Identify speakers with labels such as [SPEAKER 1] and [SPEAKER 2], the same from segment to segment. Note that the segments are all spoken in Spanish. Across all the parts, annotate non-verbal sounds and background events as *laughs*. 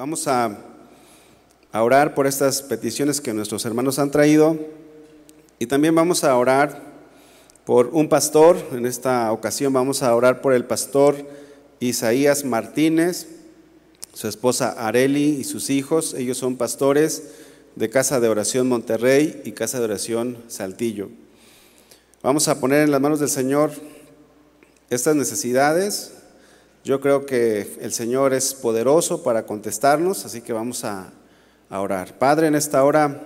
[SPEAKER 1] Vamos a, orar por estas peticiones que nuestros hermanos han traído y también vamos a orar por un pastor. En esta ocasión vamos a orar por el pastor Isaías Martínez, su esposa Areli y sus hijos. Ellos son pastores de Casa de Oración Monterrey y Casa de Oración Saltillo. Vamos a poner en las manos del Señor estas necesidades, yo creo que el Señor es poderoso para contestarnos, así que vamos a, orar. Padre, en esta hora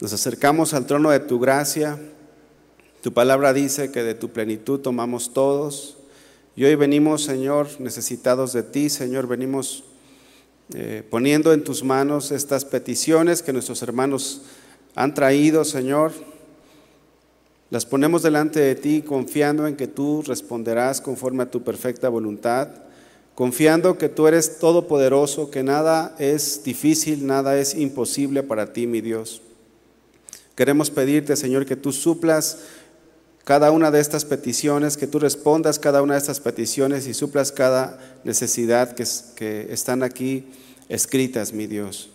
[SPEAKER 1] nos acercamos al trono de tu gracia. Tu palabra dice que de tu plenitud tomamos todos. Y hoy venimos, Señor, necesitados de ti, Señor, venimos eh, poniendo en tus manos estas peticiones que nuestros hermanos han traído, Señor. Las ponemos delante de ti confiando en que tú responderás conforme a tu perfecta voluntad, confiando que tú eres todopoderoso, que nada es difícil, nada es imposible para ti, mi Dios. Queremos pedirte, Señor, que tú suplas cada una de estas peticiones, que tú respondas cada una de estas peticiones y suplas cada necesidad que, que están aquí escritas, mi Dios.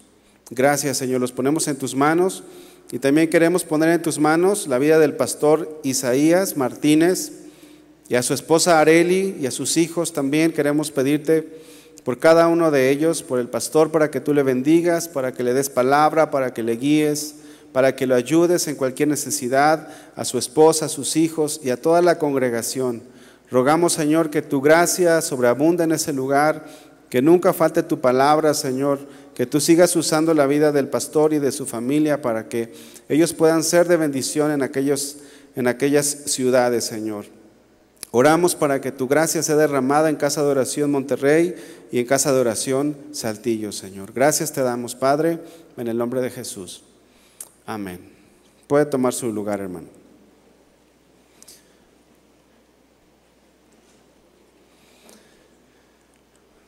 [SPEAKER 1] Gracias, Señor, los ponemos en tus manos. Y también queremos poner en tus manos la vida del pastor Isaías Martínez y a su esposa Areli y a sus hijos también queremos pedirte por cada uno de ellos, por el pastor, para que tú le bendigas, para que le des palabra, para que le guíes, para que lo ayudes en cualquier necesidad, a su esposa, a sus hijos y a toda la congregación. Rogamos, Señor, que tu gracia sobreabunda en ese lugar, que nunca falte tu palabra, Señor, que tú sigas usando la vida del pastor y de su familia para que ellos puedan ser de bendición en, aquellos, en aquellas ciudades, Señor. Oramos para que tu gracia sea derramada en Casa de Oración Monterrey y en Casa de Oración Saltillo, Señor. Gracias te damos, Padre, en el nombre de Jesús. Amén. Puede tomar su lugar, hermano.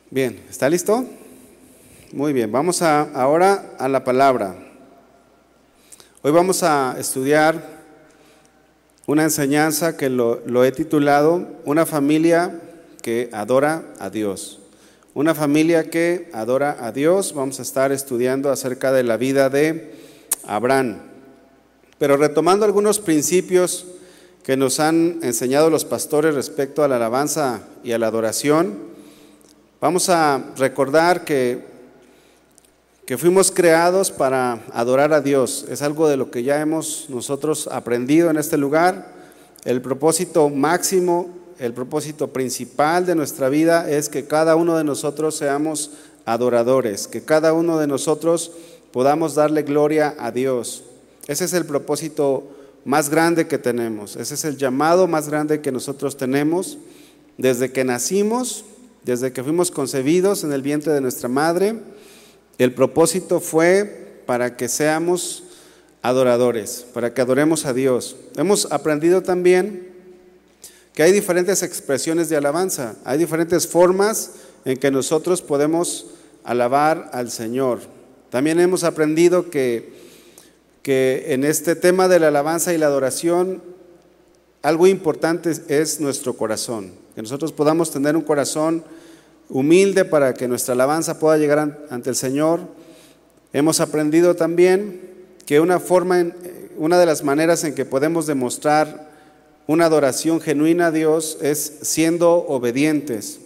[SPEAKER 1] Bien, ¿está listo? Muy bien, vamos a, ahora a la palabra. Hoy vamos a estudiar una enseñanza que lo, lo, he titulado Una familia que adora a Dios. Una familia que adora a Dios. Vamos a estar estudiando acerca de la vida de Abraham. Pero retomando algunos principios que nos han enseñado los pastores respecto a la alabanza y a la adoración, vamos a recordar que que fuimos creados para adorar a Dios. Es algo de lo que ya hemos nosotros aprendido en este lugar. El propósito máximo, el propósito principal de nuestra vida es que cada uno de nosotros seamos adoradores, que cada uno de nosotros podamos darle gloria a Dios. Ese es el propósito más grande que tenemos, ese es el llamado más grande que nosotros tenemos desde que nacimos, desde que fuimos concebidos en el vientre de nuestra madre el propósito fue para que seamos adoradores, para que adoremos a Dios. Hemos aprendido también que hay diferentes expresiones de alabanza, hay diferentes formas en que nosotros podemos alabar al Señor. También hemos aprendido que, que en este tema de la alabanza y la adoración, algo importante es nuestro corazón, que nosotros podamos tener un corazón humilde para que nuestra alabanza pueda llegar ante el Señor. Hemos aprendido también que una forma, una de las maneras en que podemos demostrar una adoración genuina a Dios es siendo obedientes.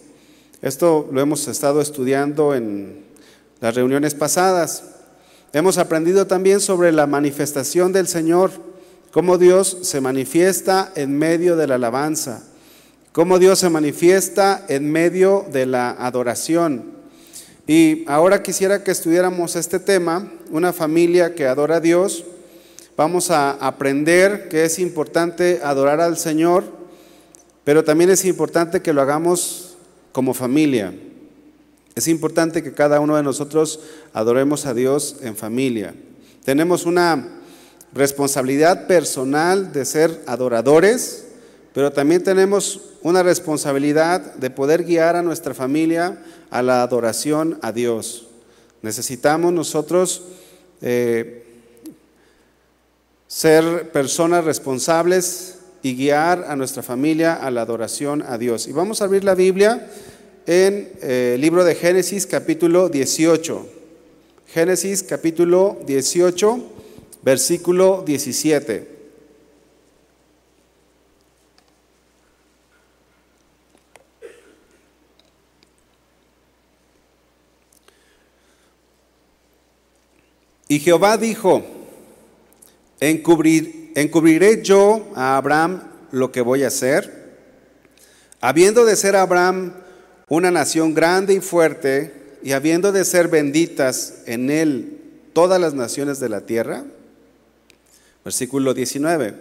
[SPEAKER 1] Esto lo hemos estado estudiando en las reuniones pasadas. Hemos aprendido también sobre la manifestación del Señor, cómo Dios se manifiesta en medio de la alabanza cómo Dios se manifiesta en medio de la adoración. Y ahora quisiera que estudiáramos este tema, una familia que adora a Dios. Vamos a aprender que es importante adorar al Señor, pero también es importante que lo hagamos como familia. Es importante que cada uno de nosotros adoremos a Dios en familia. Tenemos una responsabilidad personal de ser adoradores, pero también tenemos una responsabilidad de poder guiar a nuestra familia a la adoración a Dios. Necesitamos nosotros eh, ser personas responsables y guiar a nuestra familia a la adoración a Dios. Y vamos a abrir la Biblia en eh, el libro de Génesis capítulo 18. Génesis capítulo 18, versículo 17. Y Jehová dijo, ¿encubriré yo a Abraham lo que voy a hacer? Habiendo de ser Abraham una nación grande y fuerte, y habiendo de ser benditas en él todas las naciones de la tierra. Versículo 19.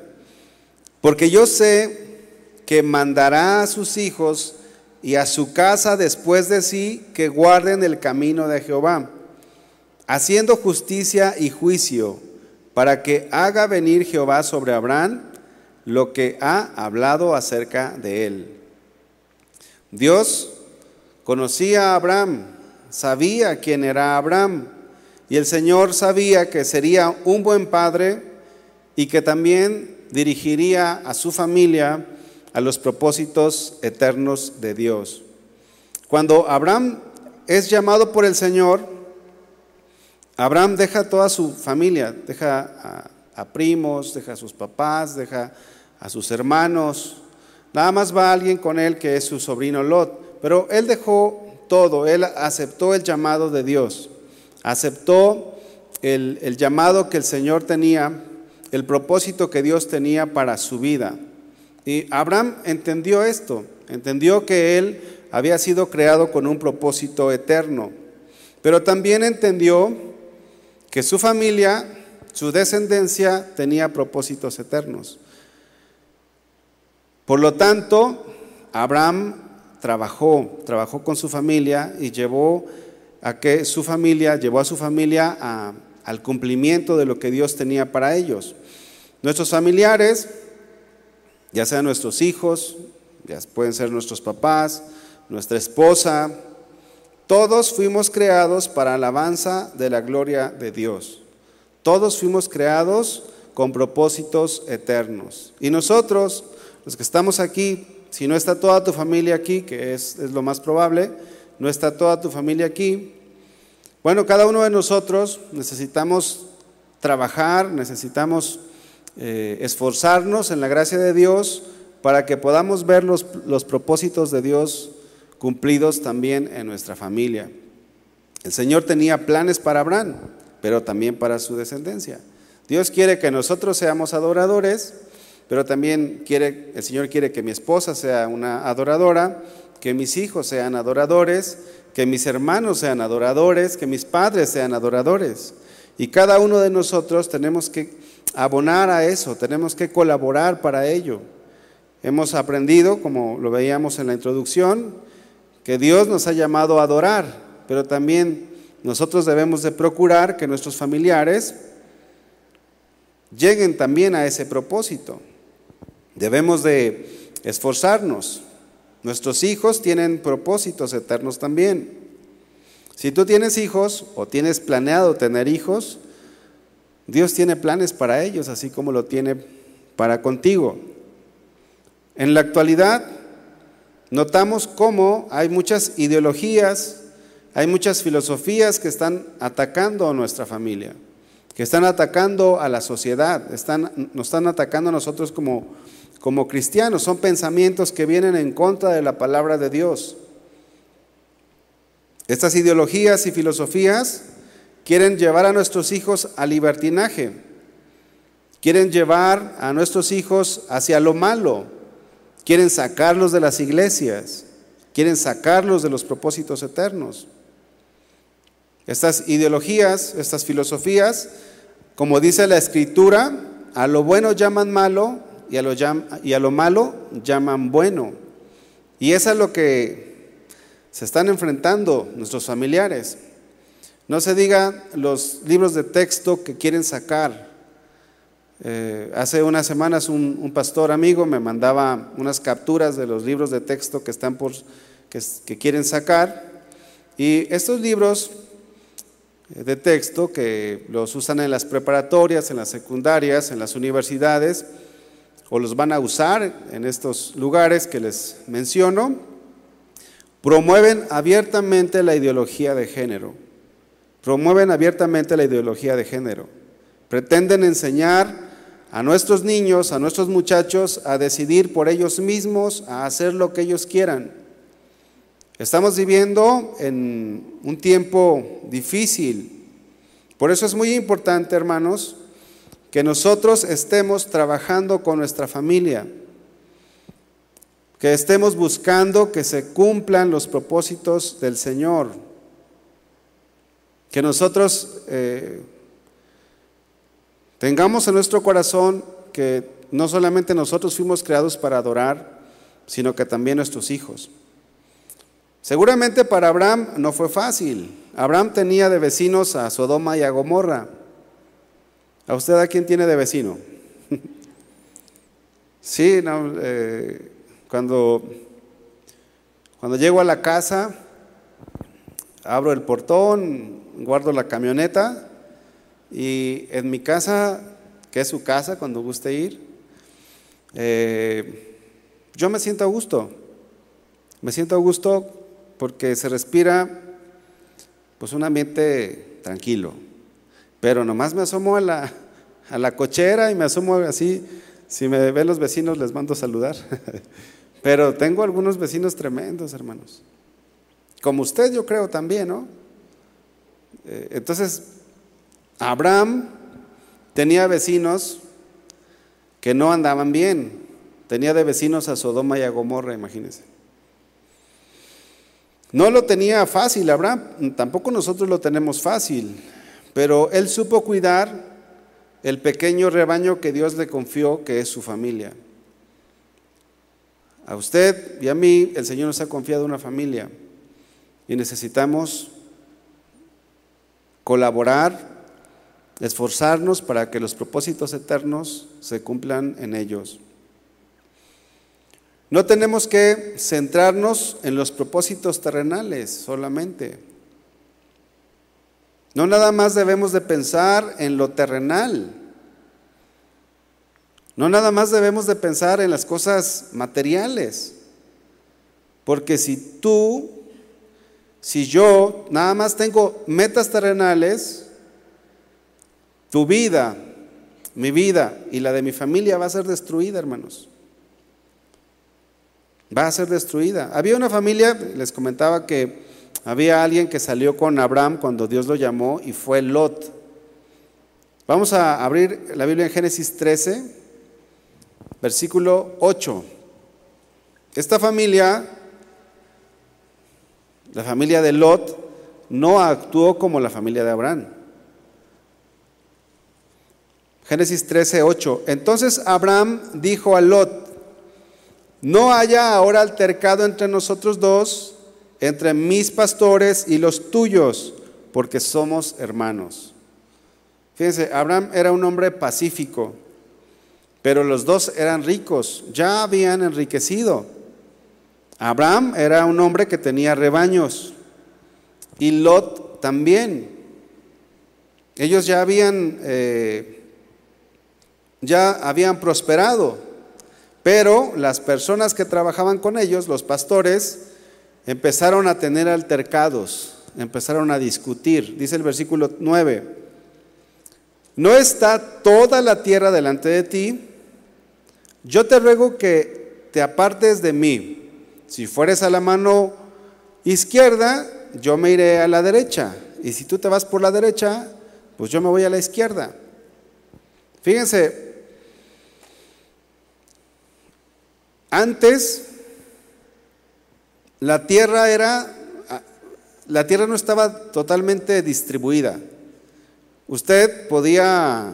[SPEAKER 1] Porque yo sé que mandará a sus hijos y a su casa después de sí que guarden el camino de Jehová haciendo justicia y juicio, para que haga venir Jehová sobre Abraham lo que ha hablado acerca de él. Dios conocía a Abraham, sabía quién era Abraham, y el Señor sabía que sería un buen padre y que también dirigiría a su familia a los propósitos eternos de Dios. Cuando Abraham es llamado por el Señor, Abraham deja toda su familia, deja a, primos, deja a sus papás, deja a sus hermanos. Nada más va alguien con él que es su sobrino Lot. Pero él dejó todo, él aceptó el llamado de Dios, aceptó el, el llamado que el Señor tenía, el propósito que Dios tenía para su vida. Y Abraham entendió esto, entendió que él había sido creado con un propósito eterno, pero también entendió que su familia, su descendencia tenía propósitos eternos. Por lo tanto, Abraham trabajó, trabajó con su familia y llevó a que su familia, llevó a su familia al cumplimiento de lo que Dios tenía para ellos. Nuestros familiares, ya sean nuestros hijos, ya pueden ser nuestros papás, nuestra esposa, todos fuimos creados para alabanza de la gloria de Dios. Todos fuimos creados con propósitos eternos. Y nosotros, los que estamos aquí, si no está toda tu familia aquí, que es, lo más probable, no está toda tu familia aquí, bueno, cada uno de nosotros necesitamos trabajar, necesitamos eh, esforzarnos en la gracia de Dios para que podamos ver los, los propósitos de Dios cumplidos también en nuestra familia. El Señor tenía planes para Abraham, pero también para su descendencia. Dios quiere que nosotros seamos adoradores, pero también quiere, el Señor quiere que mi esposa sea una adoradora, que mis hijos sean adoradores, que mis hermanos sean adoradores, que mis padres sean adoradores. Y cada uno de nosotros tenemos que abonar a eso, tenemos que colaborar para ello. Hemos aprendido, como lo veíamos en la introducción, que Dios nos ha llamado a adorar, pero también nosotros debemos de procurar que nuestros familiares lleguen también a ese propósito. Debemos de esforzarnos. Nuestros hijos tienen propósitos eternos también. Si tú tienes hijos o tienes planeado tener hijos, Dios tiene planes para ellos, así como lo tiene para contigo. En la actualidad, notamos cómo hay muchas ideologías, hay muchas filosofías que están atacando a nuestra familia, que están atacando a la sociedad, están, nos están atacando a nosotros como, como cristianos. Son pensamientos que vienen en contra de la palabra de Dios. Estas ideologías y filosofías quieren llevar a nuestros hijos al libertinaje, quieren llevar a nuestros hijos hacia lo malo, Quieren sacarlos de las iglesias, quieren sacarlos de los propósitos eternos. Estas ideologías, estas filosofías, como dice la escritura, a lo bueno llaman malo y a lo, malo llaman bueno. Y eso es lo que se están enfrentando nuestros familiares. No se diga los libros de texto que quieren sacar, eh, hace unas semanas un, pastor amigo me mandaba unas capturas de los libros de texto que están por que, quieren sacar y estos libros eh, de texto que los usan en las preparatorias, en las secundarias, en las universidades o los van a usar en estos lugares que les menciono, promueven abiertamente la ideología de género. Promueven abiertamente la ideología de género. Pretenden enseñar a nuestros niños, a nuestros muchachos, a decidir por ellos mismos, a hacer lo que ellos quieran. Estamos viviendo en un tiempo difícil. Por eso es muy importante, hermanos, que nosotros estemos trabajando con nuestra familia que estemos buscando que se cumplan los propósitos del Señor, que nosotros eh, tengamos en nuestro corazón que no solamente nosotros fuimos creados para adorar, sino que también nuestros hijos. Seguramente para Abraham no fue fácil. Abraham tenía de vecinos a Sodoma y a Gomorra. ¿A usted a quién tiene de vecino? *laughs* sí, eh, cuando, cuando llego a la casa, abro el portón, guardo la camioneta y en mi casa, que es su casa cuando guste ir, eh, yo me siento a gusto. Me siento a gusto porque se respira pues un ambiente tranquilo. Pero nomás me asomo a la, a la cochera y me asomo así. Si me ven los vecinos les mando saludar. *laughs* Pero tengo algunos vecinos tremendos, hermanos. Como usted, yo creo también, ¿no? Eh, entonces, Abraham tenía vecinos que no andaban bien. Tenía de vecinos a Sodoma y a Gomorra, imagínense. No lo tenía fácil, Abraham, tampoco nosotros lo tenemos fácil, pero él supo cuidar el pequeño rebaño que Dios le confió, que es su familia. A usted y a mí el Señor nos ha confiado una familia y necesitamos colaborar, esforzarnos para que los propósitos eternos se cumplan en ellos. No tenemos que centrarnos en los propósitos terrenales solamente. No nada más debemos de pensar en lo terrenal. No nada más debemos de pensar en las cosas materiales, porque si tú, si yo nada más tengo metas terrenales, tu vida, mi vida y la de mi familia va a ser destruida, hermanos. Va a ser destruida. Había una familia, les comentaba que había alguien que salió con Abraham cuando Dios lo llamó y fue Lot. Vamos a abrir la Biblia en Génesis 13 versículo 8. Esta familia, la familia de Lot, no actuó como la familia de Abraham. Génesis 13, 8. Entonces Abraham dijo a Lot, no haya ahora altercado entre nosotros dos, entre mis pastores y los tuyos, porque somos hermanos. Fíjense, Abraham era un hombre pacífico. Pero los dos eran ricos, ya habían enriquecido. Abraham era un hombre que tenía rebaños y Lot también. Ellos ya habían, eh, ya habían prosperado, pero las personas que trabajaban con ellos, los pastores, empezaron a tener altercados, empezaron a discutir. Dice el versículo 9, ¿no está toda la tierra delante de ti? Yo te ruego que te apartes de mí. Si fueres a la mano izquierda, yo me iré a la derecha. Y si tú te vas por la derecha, pues yo me voy a la izquierda. Fíjense, antes la tierra era, la tierra no estaba totalmente distribuida. Usted podía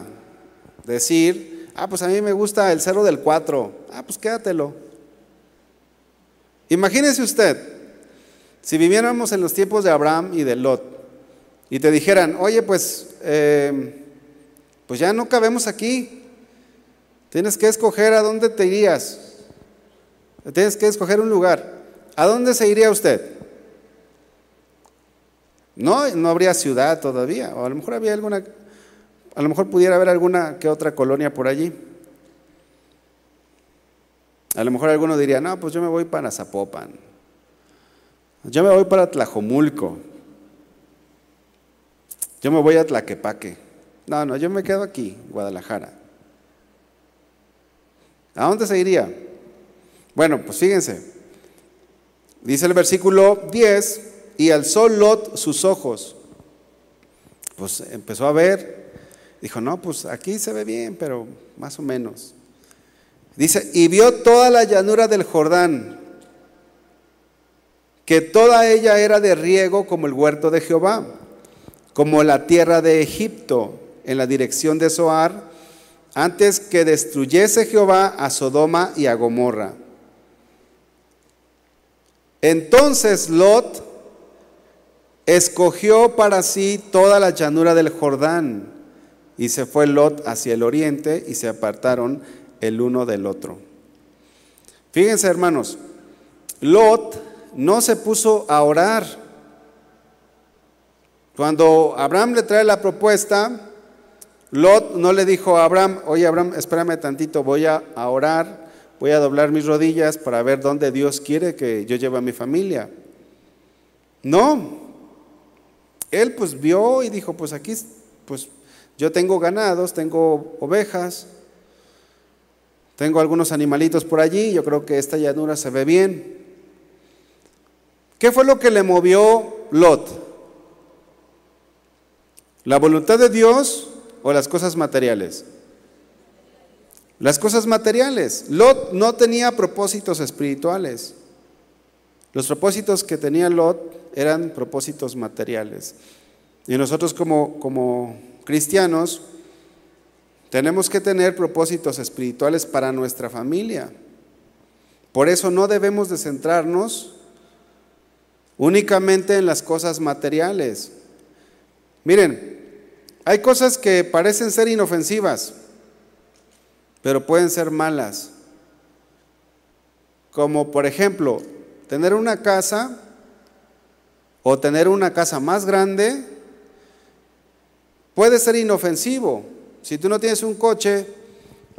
[SPEAKER 1] decir, Ah, pues a mí me gusta el cerro del 4. Ah, pues quédatelo. Imagínese usted, si viviéramos en los tiempos de Abraham y de Lot y te dijeran, oye, pues, em, pues ya no cabemos aquí. Tienes que escoger a dónde te irías. Tienes que escoger un lugar. ¿A dónde se iría usted? No, no habría ciudad todavía, o a lo mejor había alguna a lo mejor pudiera haber alguna que otra colonia por allí. A lo mejor alguno diría, no, pues yo me voy para Zapopan. Yo me voy para Tlajomulco. Yo me voy a Tlaquepaque. No, no, yo me quedo aquí, Guadalajara. ¿A dónde se iría? Bueno, pues fíjense. Dice el versículo 10, y alzó Lot sus ojos. Pues empezó a ver, dijo, no, pues aquí se ve bien, pero más o menos. Dice, y vio toda la llanura del Jordán, que toda ella era de riego como el huerto de Jehová, como la tierra de Egipto, en la dirección de Zoar, antes que destruyese Jehová a Sodoma y a Gomorra. Entonces Lot escogió para sí toda la llanura del Jordán y se fue Lot hacia el oriente y se apartaron el uno del otro. Fíjense hermanos, Lot no se puso a orar. Cuando Abraham le trae la propuesta, Lot no le dijo a Abraham, oye Abraham, espérame tantito, voy a orar, voy a doblar mis rodillas para ver dónde Dios quiere que yo lleve a mi familia. No, él pues vio y dijo, pues aquí, pues yo tengo ganados, tengo ovejas, tengo algunos animalitos por allí, yo creo que esta llanura se ve bien. ¿Qué fue lo que le movió Lot? ¿La voluntad de Dios o las cosas materiales? Las cosas materiales. Lot no tenía propósitos espirituales. Los propósitos que tenía Lot eran propósitos materiales. Y nosotros como, como cristianos tenemos que tener propósitos espirituales para nuestra familia. Por eso no debemos de centrarnos únicamente en las cosas materiales. Miren, hay cosas que parecen ser inofensivas, pero pueden ser malas. Como por ejemplo, tener una casa o tener una casa más grande puede ser inofensivo. Si tú no tienes un coche,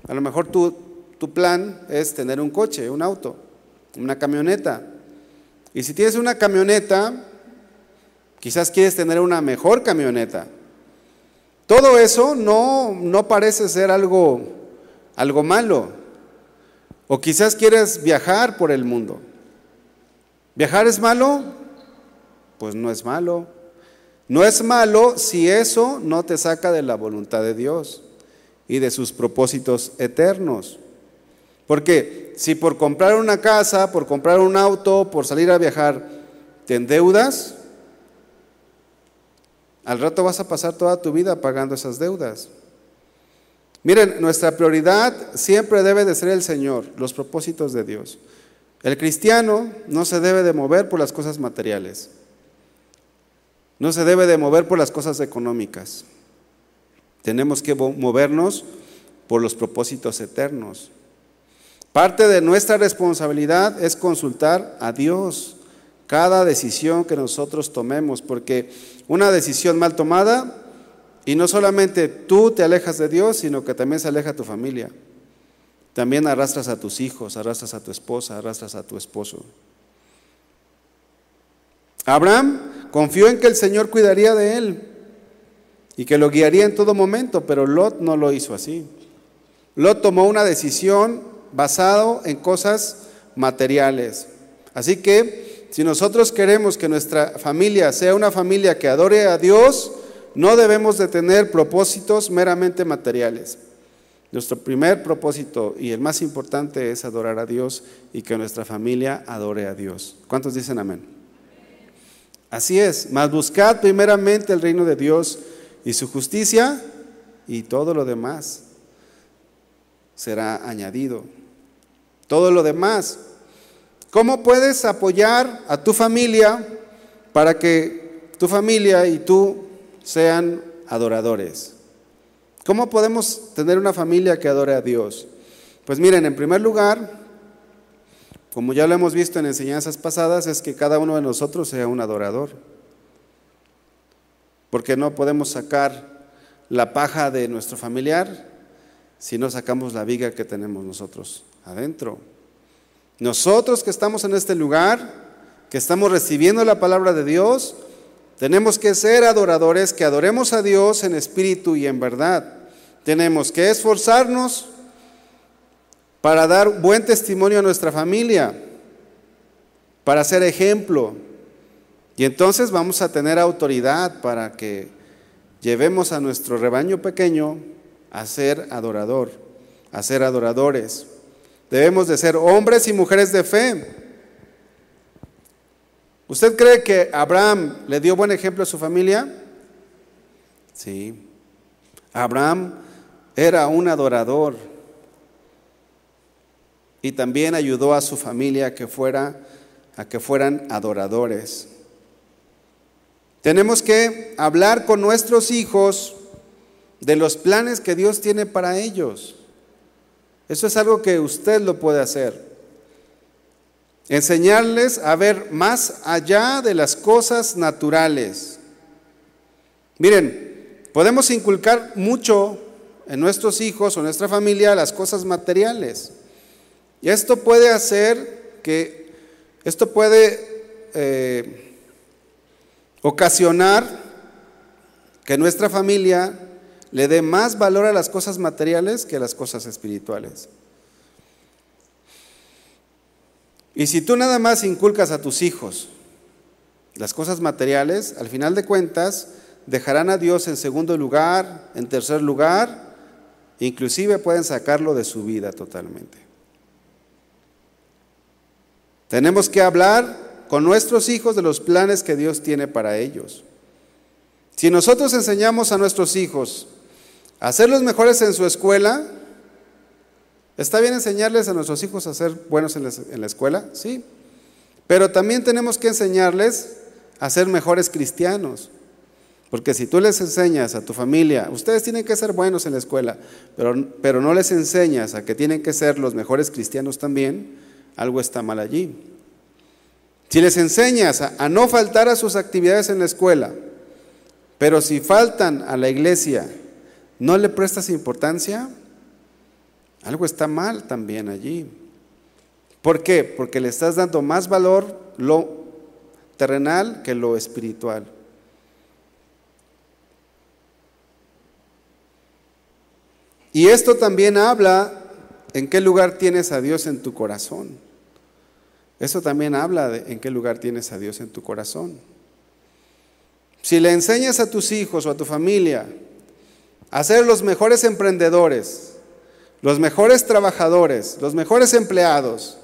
[SPEAKER 1] a lo mejor tu, tu plan es tener un coche, un auto, una camioneta. Y si tienes una camioneta, quizás quieres tener una mejor camioneta. Todo eso no, no parece ser algo, algo malo. O quizás quieres viajar por el mundo. ¿Viajar es malo? Pues no es malo. No es malo si eso no te saca de la voluntad de Dios y de sus propósitos eternos. Porque si por comprar una casa, por comprar un auto, por salir a viajar, te endeudas, al rato vas a pasar toda tu vida pagando esas deudas. Miren, nuestra prioridad siempre debe de ser el Señor, los propósitos de Dios. El cristiano no se debe de mover por las cosas materiales. No se debe de mover por las cosas económicas. Tenemos que movernos por los propósitos eternos. Parte de nuestra responsabilidad es consultar a Dios cada decisión que nosotros tomemos, porque una decisión mal tomada, y no solamente tú te alejas de Dios, sino que también se aleja tu familia. También arrastras a tus hijos, arrastras a tu esposa, arrastras a tu esposo. Abraham confió en que el Señor cuidaría de él y que lo guiaría en todo momento, pero Lot no lo hizo así. Lot tomó una decisión basado en cosas materiales. Así que si nosotros queremos que nuestra familia sea una familia que adore a Dios, no debemos de tener propósitos meramente materiales. Nuestro primer propósito y el más importante es adorar a Dios y que nuestra familia adore a Dios. ¿Cuántos dicen amén? Así es, mas buscad primeramente el reino de Dios y su justicia y todo lo demás será añadido todo lo demás. ¿Cómo puedes apoyar a tu familia para que tu familia y tú sean adoradores? ¿Cómo podemos tener una familia que adore a Dios? Pues miren, en primer lugar, como ya lo hemos visto en enseñanzas pasadas, es que cada uno de nosotros sea un adorador. Porque no podemos sacar la paja de nuestro familiar si no sacamos la viga que tenemos nosotros adentro. Nosotros que estamos en este lugar que estamos recibiendo la palabra de Dios, tenemos que ser adoradores, que adoremos a Dios en espíritu y en verdad. Tenemos que esforzarnos para dar buen testimonio a nuestra familia, para ser ejemplo. Y entonces vamos a tener autoridad para que llevemos a nuestro rebaño pequeño a ser adorador, a ser adoradores. Debemos de ser hombres y mujeres de fe. ¿Usted cree que Abraham le dio buen ejemplo a su familia? Sí. Abraham era un adorador y también ayudó a su familia a que, fuera, a que fueran adoradores. Tenemos que hablar con nuestros hijos de los planes que Dios tiene para ellos. Eso es algo que usted lo puede hacer. Enseñarles a ver más allá de las cosas naturales. Miren, podemos inculcar mucho en nuestros hijos o nuestra familia las cosas materiales. Y esto puede hacer que, esto puede eh, ocasionar que nuestra familia le dé más valor a las cosas materiales que a las cosas espirituales. Y si tú nada más inculcas a tus hijos las cosas materiales, al final de cuentas dejarán a Dios en segundo lugar, en tercer lugar, inclusive pueden sacarlo de su vida totalmente. Tenemos que hablar con nuestros hijos de los planes que Dios tiene para ellos. Si nosotros enseñamos a nuestros hijos a ser los mejores en su escuela, ¿está bien enseñarles a nuestros hijos a ser buenos en la, escuela? Sí. Pero también tenemos que enseñarles a ser mejores cristianos. Porque si tú les enseñas a tu familia, ustedes tienen que ser buenos en la escuela, pero, pero no les enseñas a que tienen que ser los mejores cristianos también, algo está mal allí. Si les enseñas a, no faltar a sus actividades en la escuela, pero si faltan a la iglesia, no le prestas importancia, algo está mal también allí. ¿Por qué? Porque le estás dando más valor lo terrenal que lo espiritual. Y esto también habla en qué lugar tienes a Dios en tu corazón. Eso también habla de en qué lugar tienes a Dios en tu corazón. Si le enseñas a tus hijos o a tu familia a ser los mejores emprendedores, los mejores trabajadores, los mejores empleados,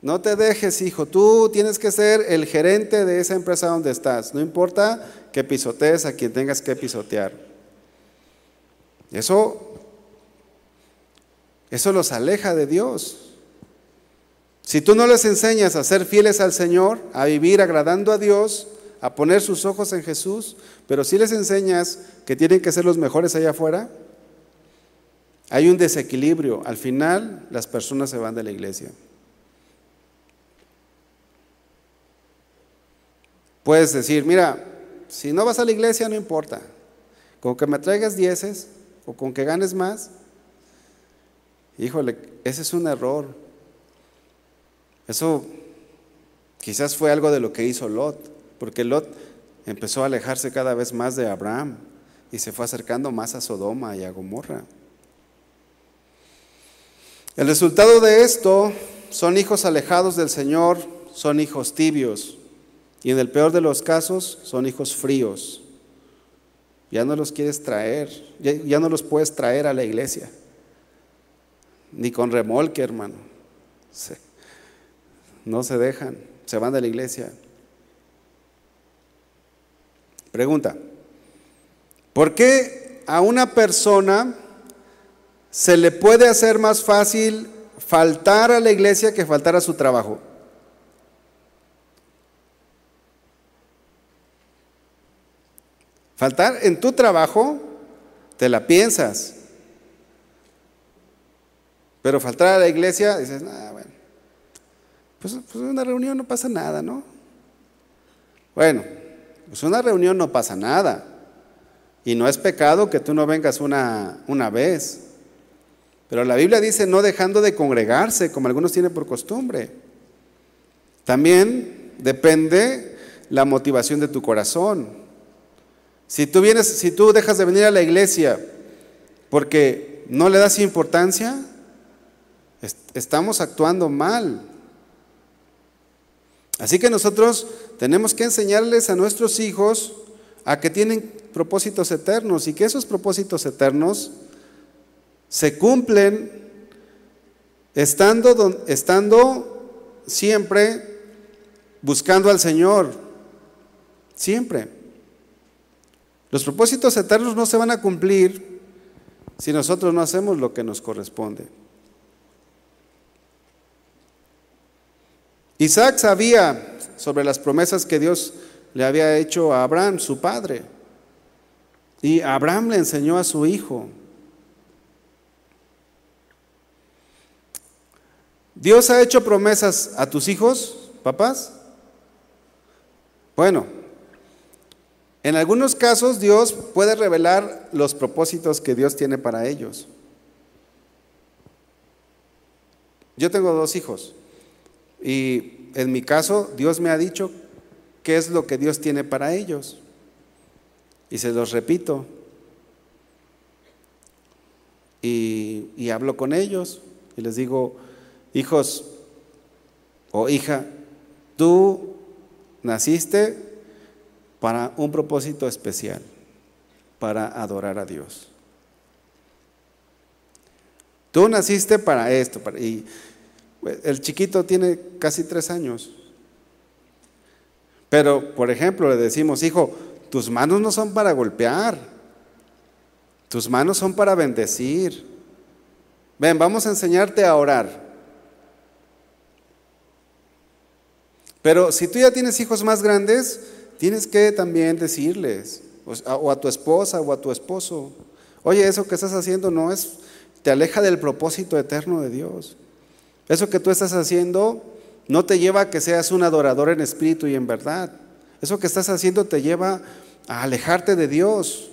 [SPEAKER 1] no te dejes, hijo, tú tienes que ser el gerente de esa empresa donde estás, no importa que pisotees a quien tengas que pisotear. Eso eso los aleja de Dios. Si tú no les enseñas a ser fieles al Señor, a vivir agradando a Dios, a poner sus ojos en Jesús, pero si les enseñas que tienen que ser los mejores allá afuera, hay un desequilibrio. Al final las personas se van de la iglesia. Puedes decir, mira, si no vas a la iglesia no importa, con que me traigas dieces o con que ganes más, Híjole, ese es un error. Eso quizás fue algo de lo que hizo Lot, porque Lot empezó a alejarse cada vez más de Abraham y se fue acercando más a Sodoma y a Gomorra. El resultado de esto son hijos alejados del Señor, son hijos tibios y en el peor de los casos son hijos fríos. Ya no los quieres traer, ya, no los puedes traer a la iglesia ni con remolque, hermano. no se dejan, se van de la iglesia. Pregunta, ¿por qué a una persona se le puede hacer más fácil faltar a la iglesia que faltar a su trabajo? Faltar en tu trabajo, te la piensas. Pero faltar a la iglesia, dices, ah, bueno, pues, pues, una reunión no pasa nada, ¿no? Bueno, pues una reunión no pasa nada. Y no es pecado que tú no vengas una, una vez. Pero la Biblia dice no dejando de congregarse, como algunos tienen por costumbre. También depende la motivación de tu corazón. Si tú vienes, si tú dejas de venir a la iglesia porque no le das importancia, estamos actuando mal. Así que nosotros tenemos que enseñarles a nuestros hijos a que tienen propósitos eternos y que esos propósitos eternos se cumplen estando, estando siempre buscando al Señor. Siempre. Los propósitos eternos no se van a cumplir si nosotros no hacemos lo que nos corresponde. Isaac sabía sobre las promesas que Dios le había hecho a Abraham, su padre. Y Abraham le enseñó a su hijo. ¿Dios ha hecho promesas a tus hijos, papás? Bueno, en algunos casos Dios puede revelar los propósitos que Dios tiene para ellos. Yo tengo dos hijos. Y en mi caso, Dios me ha dicho qué es lo que Dios tiene para ellos. Y se los repito. Y, hablo con ellos y les digo, hijos o hija, tú naciste para un propósito especial, para adorar a Dios. Tú naciste para esto, para, y el chiquito tiene casi tres años. Pero, por ejemplo, le decimos, hijo, tus manos no son para golpear, tus manos son para bendecir. Ven, vamos a enseñarte a orar. Pero si tú ya tienes hijos más grandes, tienes que también decirles, o a tu esposa o a tu esposo, oye, eso que estás haciendo no es, te aleja del propósito eterno de Dios. Eso que tú estás haciendo no te lleva a que seas un adorador en espíritu y en verdad. Eso que estás haciendo te lleva a alejarte de Dios.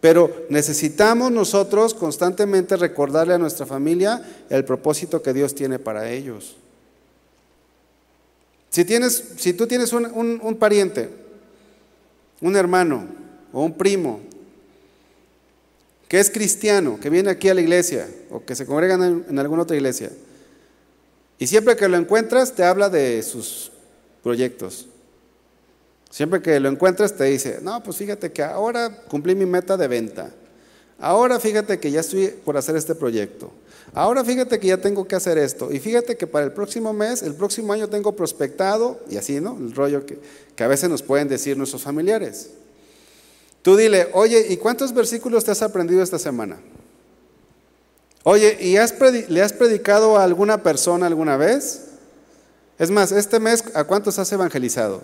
[SPEAKER 1] Pero necesitamos nosotros constantemente recordarle a nuestra familia el propósito que Dios tiene para ellos. Si, tienes, si tú tienes un, pariente, un hermano o un primo que es cristiano, que viene aquí a la iglesia o que se congrega en alguna otra iglesia, y siempre que lo encuentras te habla de sus proyectos. Siempre que lo encuentras te dice, no, pues fíjate que ahora cumplí mi meta de venta. Ahora fíjate que ya estoy por hacer este proyecto. Ahora fíjate que ya tengo que hacer esto. Y fíjate que para el próximo mes, el próximo año tengo prospectado, y así, ¿no? El rollo que, a veces nos pueden decir nuestros familiares. Tú dile, oye, ¿y cuántos versículos te has aprendido esta semana? Oye, ¿y le has predicado a alguna persona alguna vez? Es más, este mes, ¿a cuántos has evangelizado?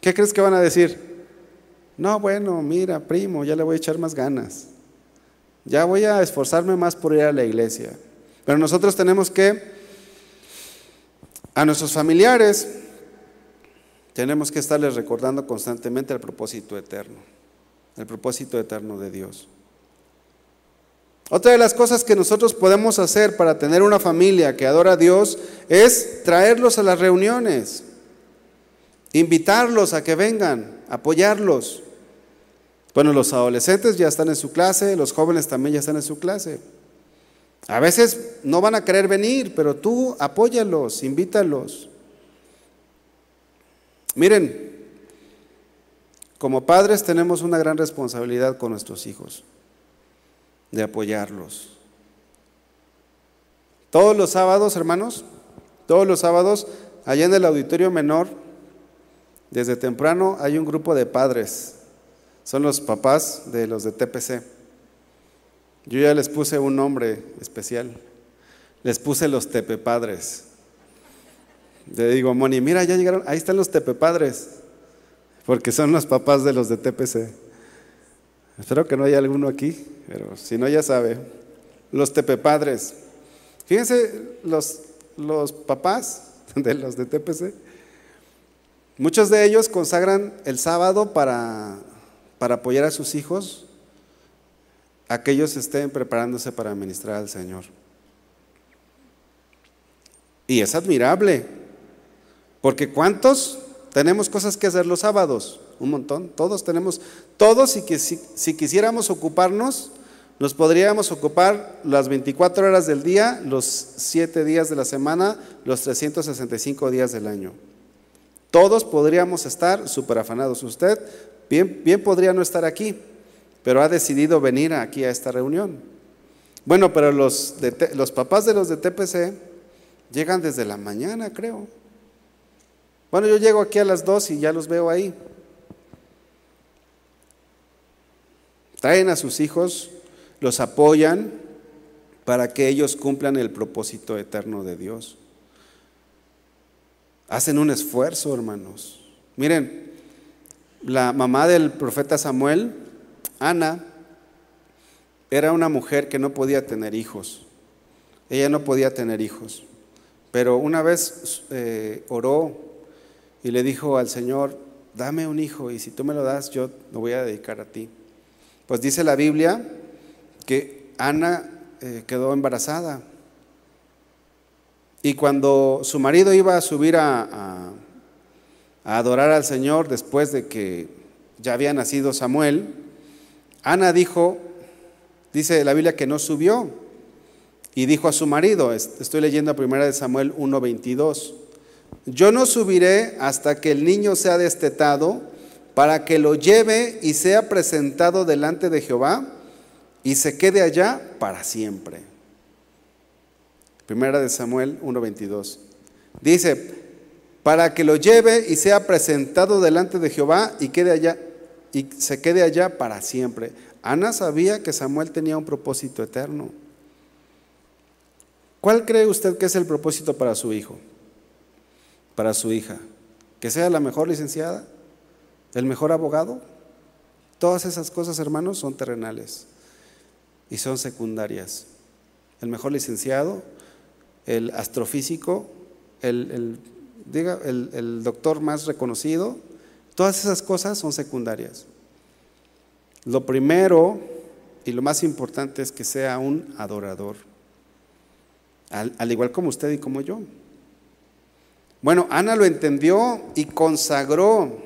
[SPEAKER 1] ¿Qué crees que van a decir? No, bueno, mira, primo, ya le voy a echar más ganas. Ya voy a esforzarme más por ir a la iglesia. Pero nosotros tenemos que, a nuestros familiares, tenemos que estarles recordando constantemente el propósito eterno, el propósito eterno de Dios. Otra de las cosas que nosotros podemos hacer para tener una familia que adora a Dios es traerlos a las reuniones, invitarlos a que vengan, apoyarlos. Bueno, los adolescentes ya están en su clase, los jóvenes también ya están en su clase. A veces no van a querer venir, pero tú apóyalos, invítalos. Miren, como padres tenemos una gran responsabilidad con nuestros hijos de apoyarlos. Todos los sábados, hermanos, todos los sábados, allá en el auditorio menor, desde temprano hay un grupo de padres. Son los papás de los de TPC. Yo ya les puse un nombre especial. Les puse los tepepadres. Le digo, Moni, mira, ya llegaron, ahí están los tepepadres, porque son los papás de los de TPC. Espero que no haya alguno aquí, pero si no ya sabe. Los tepepadres. Fíjense, los, los papás *laughs* de los de TPC, muchos de ellos consagran el sábado para, para apoyar a sus hijos a que ellos estén preparándose para ministrar al Señor. Y es admirable, porque ¿cuántos tenemos cosas que hacer los sábados? Un montón, todos tenemos, todos y si, si quisiéramos ocuparnos, nos podríamos ocupar las 24 horas del día, los 7 días de la semana, los 365 días del año. Todos podríamos estar súper afanados. Usted bien, bien podría no estar aquí, pero ha decidido venir aquí a esta reunión. Bueno, pero los, los papás de los de TPC llegan desde la mañana, creo. Bueno, yo llego aquí a las 2 y ya los veo ahí. Traen a sus hijos, los apoyan para que ellos cumplan el propósito eterno de Dios. Hacen un esfuerzo, hermanos. Miren, la mamá del profeta Samuel, Ana, era una mujer que no podía tener hijos. Ella no podía tener hijos. Pero una vez eh, oró y le dijo al Señor, dame un hijo y si tú me lo das, yo lo voy a dedicar a ti. Pues dice la Biblia que Ana eh, quedó embarazada y cuando su marido iba a subir a, adorar al Señor después de que ya había nacido Samuel, Ana dijo, dice la Biblia que no subió, y dijo a su marido, estoy leyendo a primera de Samuel 1:22, yo no subiré hasta que el niño sea destetado para que lo lleve y sea presentado delante de Jehová y se quede allá para siempre. Primera de Samuel 1:22. Dice, para que lo lleve y sea presentado delante de Jehová y quede allá y se quede allá para siempre. Ana sabía que Samuel tenía un propósito eterno. ¿Cuál cree usted que es el propósito para su hijo? Para su hija. ¿Que sea la mejor licenciada? ¿El mejor abogado? Todas esas cosas, hermanos, son terrenales y son secundarias. El mejor licenciado, el astrofísico, el, diga, el, doctor más reconocido, todas esas cosas son secundarias. Lo primero y lo más importante es que sea un adorador, al, al, igual como usted y como yo. Bueno, Ana lo entendió y consagró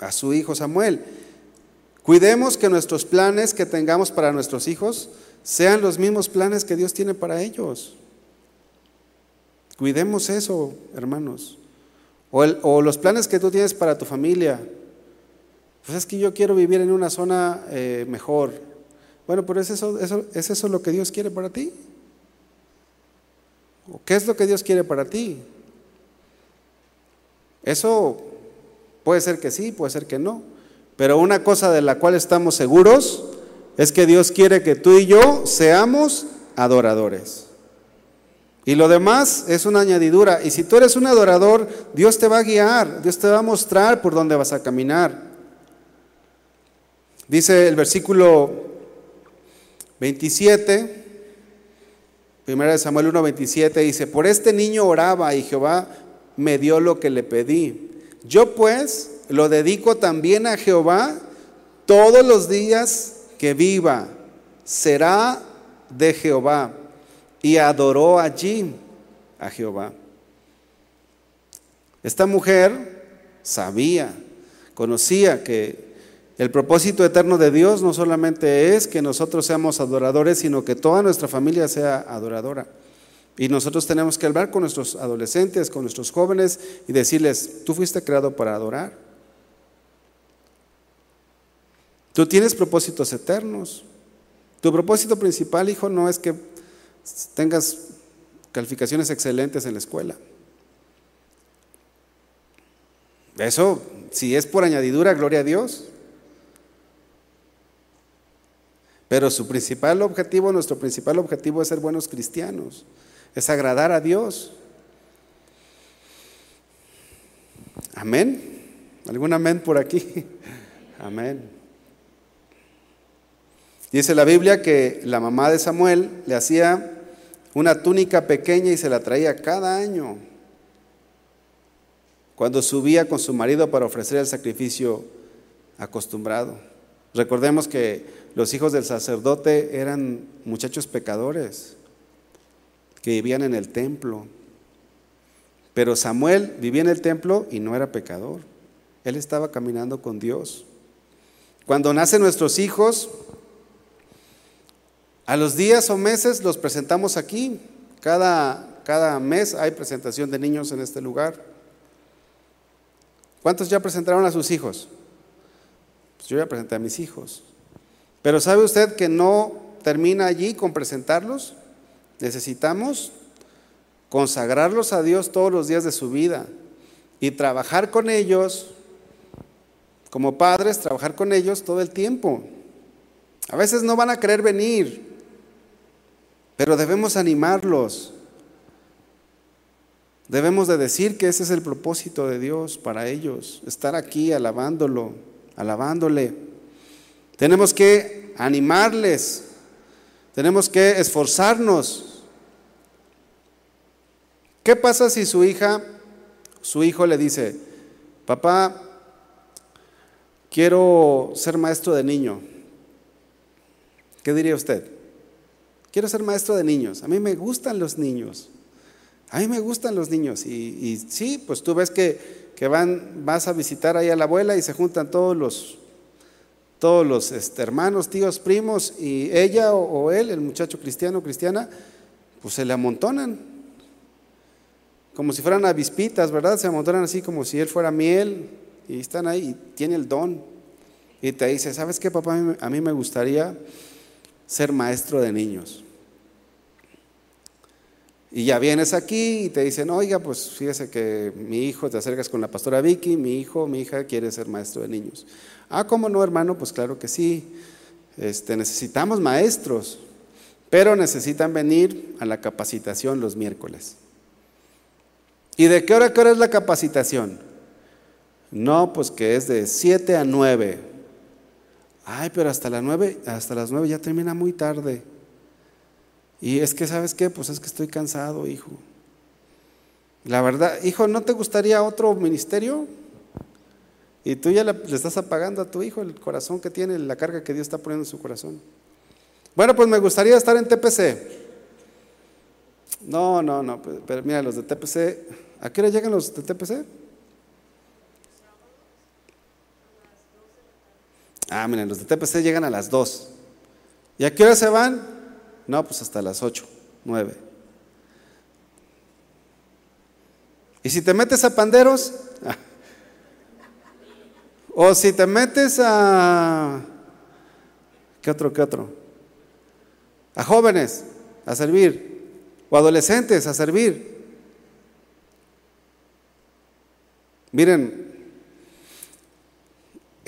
[SPEAKER 1] a su hijo Samuel. Cuidemos que nuestros planes que tengamos para nuestros hijos sean los mismos planes que Dios tiene para ellos. Cuidemos eso, hermanos. O, los planes que tú tienes para tu familia. Pues es que yo quiero vivir en una zona eh, mejor. Bueno, pero ¿es eso, eso, ¿es eso lo que Dios quiere para ti? ¿O qué es lo que Dios quiere para ti? Eso puede ser que sí, puede ser que no. Pero una cosa de la cual estamos seguros es que Dios quiere que tú y yo seamos adoradores. Y lo demás es una añadidura. Y si tú eres un adorador, Dios te va a guiar, Dios te va a mostrar por dónde vas a caminar. Dice el versículo 27, 1 Samuel 1, 27, dice, por este niño oraba y Jehová me dio lo que le pedí. Yo pues lo dedico también a Jehová todos los días que viva. Será de Jehová y adoró allí a Jehová. Esta mujer sabía, conocía que el propósito eterno de Dios no solamente es que nosotros seamos adoradores, sino que toda nuestra familia sea adoradora. Y nosotros tenemos que hablar con nuestros adolescentes, con nuestros jóvenes y decirles, tú fuiste creado para adorar. Tú tienes propósitos eternos. Tu propósito principal, hijo, no es que tengas calificaciones excelentes en la escuela. Eso, si es por añadidura, gloria a Dios. Pero su principal objetivo, nuestro principal objetivo es ser buenos cristianos, es agradar a Dios. Amén. ¿Algún amén por aquí? *laughs* Amén. Dice la Biblia que la mamá de Samuel le hacía una túnica pequeña y se la traía cada año cuando subía con su marido para ofrecer el sacrificio acostumbrado. Recordemos que los hijos del sacerdote eran muchachos pecadores que vivían en el templo Pero Samuel vivía en el templo y no era pecador. Él estaba caminando con Dios. Cuando nacen nuestros hijos, a los días o meses los presentamos aquí. Cada, cada mes hay presentación de niños en este lugar. ¿Cuántos ya presentaron a sus hijos? Pues yo ya presenté a mis hijos. Pero ¿sabe usted que no termina allí con presentarlos? Necesitamos consagrarlos a Dios todos los días de su vida y trabajar con ellos, como padres, trabajar con ellos todo el tiempo. A veces no van a querer venir, pero debemos animarlos. Debemos de decir que ese es el propósito de Dios para ellos, estar aquí alabándolo, alabándole. Tenemos que animarles, tenemos que esforzarnos. ¿Qué pasa si su hija, su hijo le dice, papá, quiero ser maestro de niño? ¿Qué diría usted? Quiero ser maestro de niños. A mí me gustan los niños. A mí me gustan los niños. Y, sí, pues tú ves que, que, van, vas a visitar ahí a la abuela y se juntan todos los, todos los este, hermanos, tíos, primos, y ella o, él, el muchacho cristiano cristiana, pues se le amontonan. Como si fueran avispitas, ¿verdad? Se amontonan así como si él fuera miel. Y están ahí y tiene el don. Y te dice, ¿sabes qué, papá? A mí me gustaría ser maestro de niños. Y ya vienes aquí y te dicen, oiga, pues fíjese que mi hijo, te acercas con la pastora Vicky, mi hijo, mi hija quiere ser maestro de niños. Ah, ¿cómo no, hermano? Pues claro que sí. Este, necesitamos maestros, pero necesitan venir a la capacitación los miércoles. ¿Y de qué hora a qué hora es la capacitación? No, pues que es de 7 a 9. Ay, pero hasta las nueve, hasta las nueve ya termina muy tarde. Y es que, ¿sabes qué? Pues es que estoy cansado, hijo. La verdad, hijo, ¿no te gustaría otro ministerio? Y tú ya le, estás apagando a tu hijo el corazón que tiene, la carga que Dios está poniendo en su corazón. Bueno, pues me gustaría estar en TPC. No, no, no, pero mira, los de TPC, ¿a qué hora llegan los de TPC? Ah, miren, los de TPC llegan a las 2. ¿Y a qué hora se van? No, pues hasta las 8, 9. ¿Y si te metes a panderos? *laughs* o si te metes a... ¿Qué otro, qué otro? A jóvenes a servir. O adolescentes a servir. Miren,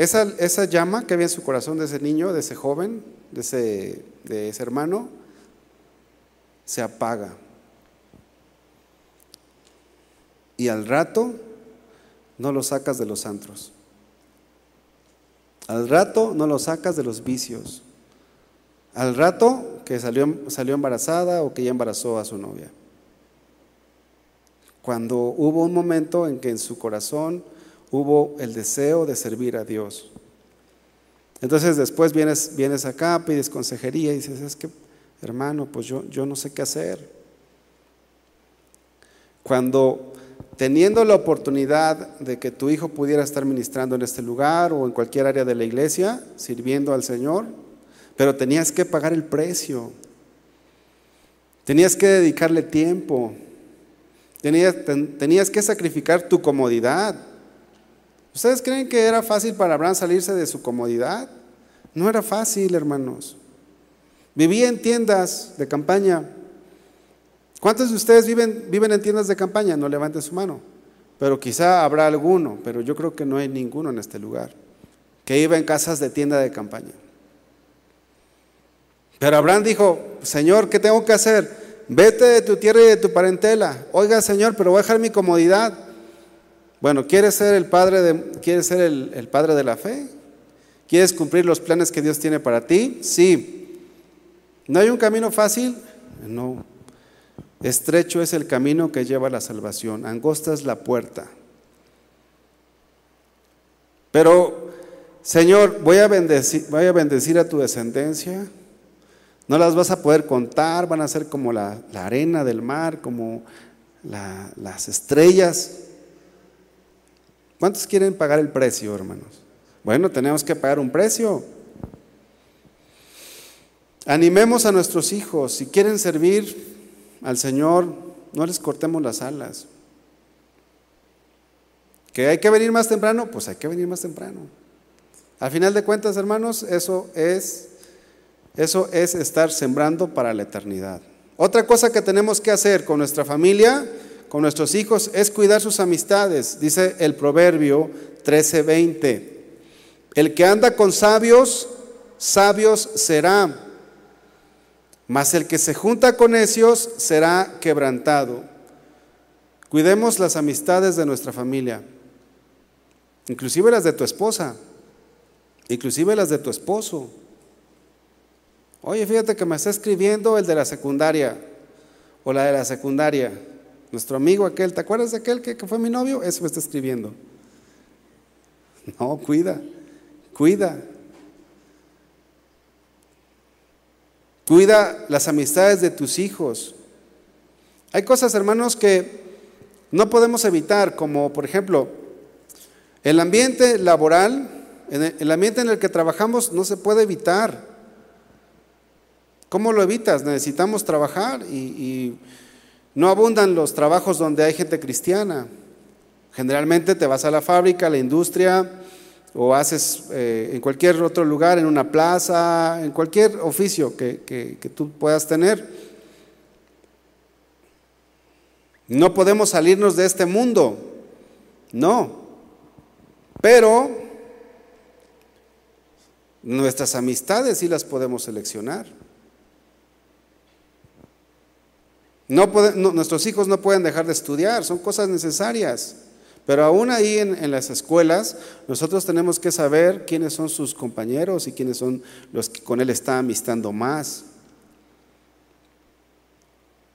[SPEAKER 1] esa, llama que había en su corazón de ese niño, de ese joven, de ese, de ese hermano, se apaga. Y al rato no lo sacas de los antros. Al rato no lo sacas de los vicios. Al rato que salió, salió embarazada o que ya embarazó a su novia. Cuando hubo un momento en que en su corazón hubo el deseo de servir a Dios. Entonces después vienes, vienes acá, pides consejería y dices, es que, hermano, pues yo, yo no sé qué hacer. Cuando teniendo la oportunidad de que tu hijo pudiera estar ministrando en este lugar o en cualquier área de la iglesia, sirviendo al Señor, pero tenías que pagar el precio, tenías que dedicarle tiempo, tenías, tenías que sacrificar tu comodidad, ¿Ustedes creen que era fácil para Abraham salirse de su comodidad? No era fácil, hermanos. Vivía en tiendas de campaña. ¿Cuántos de ustedes viven, viven en tiendas de campaña? No levanten su mano. Pero quizá habrá alguno, pero yo creo que no hay ninguno en este lugar que iba en casas de tienda de campaña. Pero Abraham dijo, Señor, ¿qué tengo que hacer? Vete de tu tierra y de tu parentela. Oiga, Señor, pero voy a dejar mi comodidad. Bueno, ¿quieres ser el padre de, ¿quieres ser el, padre de la fe? ¿Quieres cumplir los planes que Dios tiene para ti? Sí. ¿No hay un camino fácil? No. Estrecho es el camino que lleva a la salvación, angosta es la puerta. Pero, Señor, voy a bendecir, voy a, bendecir a tu descendencia. No las vas a poder contar, van a ser como la, la arena del mar, como las estrellas. ¿Cuántos quieren pagar el precio, hermanos? Bueno, tenemos que pagar un precio. Animemos a nuestros hijos, si quieren servir al Señor, no les cortemos las alas. Que hay que venir más temprano, pues hay que venir más temprano. Al final de cuentas, hermanos, eso es eso es estar sembrando para la eternidad. Otra cosa que tenemos que hacer con nuestra familia, con nuestros hijos, es cuidar sus amistades. Dice el proverbio 13:20. El que anda con sabios, sabios será. Mas el que se junta con necios será quebrantado. Cuidemos las amistades de nuestra familia, inclusive las de tu esposa, inclusive las de tu esposo. Oye, fíjate que me está escribiendo el de la secundaria o la de la secundaria. Nuestro amigo aquel, ¿te acuerdas de aquel que, fue mi novio? Eso me está escribiendo. No, cuida, cuida. Cuida las amistades de tus hijos. Hay cosas, hermanos, que no podemos evitar, como por ejemplo, el ambiente laboral, el ambiente en el que trabajamos no se puede evitar. ¿Cómo lo evitas? Necesitamos trabajar y, no abundan los trabajos donde hay gente cristiana. Generalmente te vas a la fábrica, a la industria, o haces eh, en cualquier otro lugar, en una plaza, en cualquier oficio que, que tú puedas tener. No podemos salirnos de este mundo, no. Pero nuestras amistades sí las podemos seleccionar. No nuestros hijos no pueden dejar de estudiar, son cosas necesarias. Pero aún ahí en, las escuelas, nosotros tenemos que saber quiénes son sus compañeros y quiénes son los que con él está amistando más.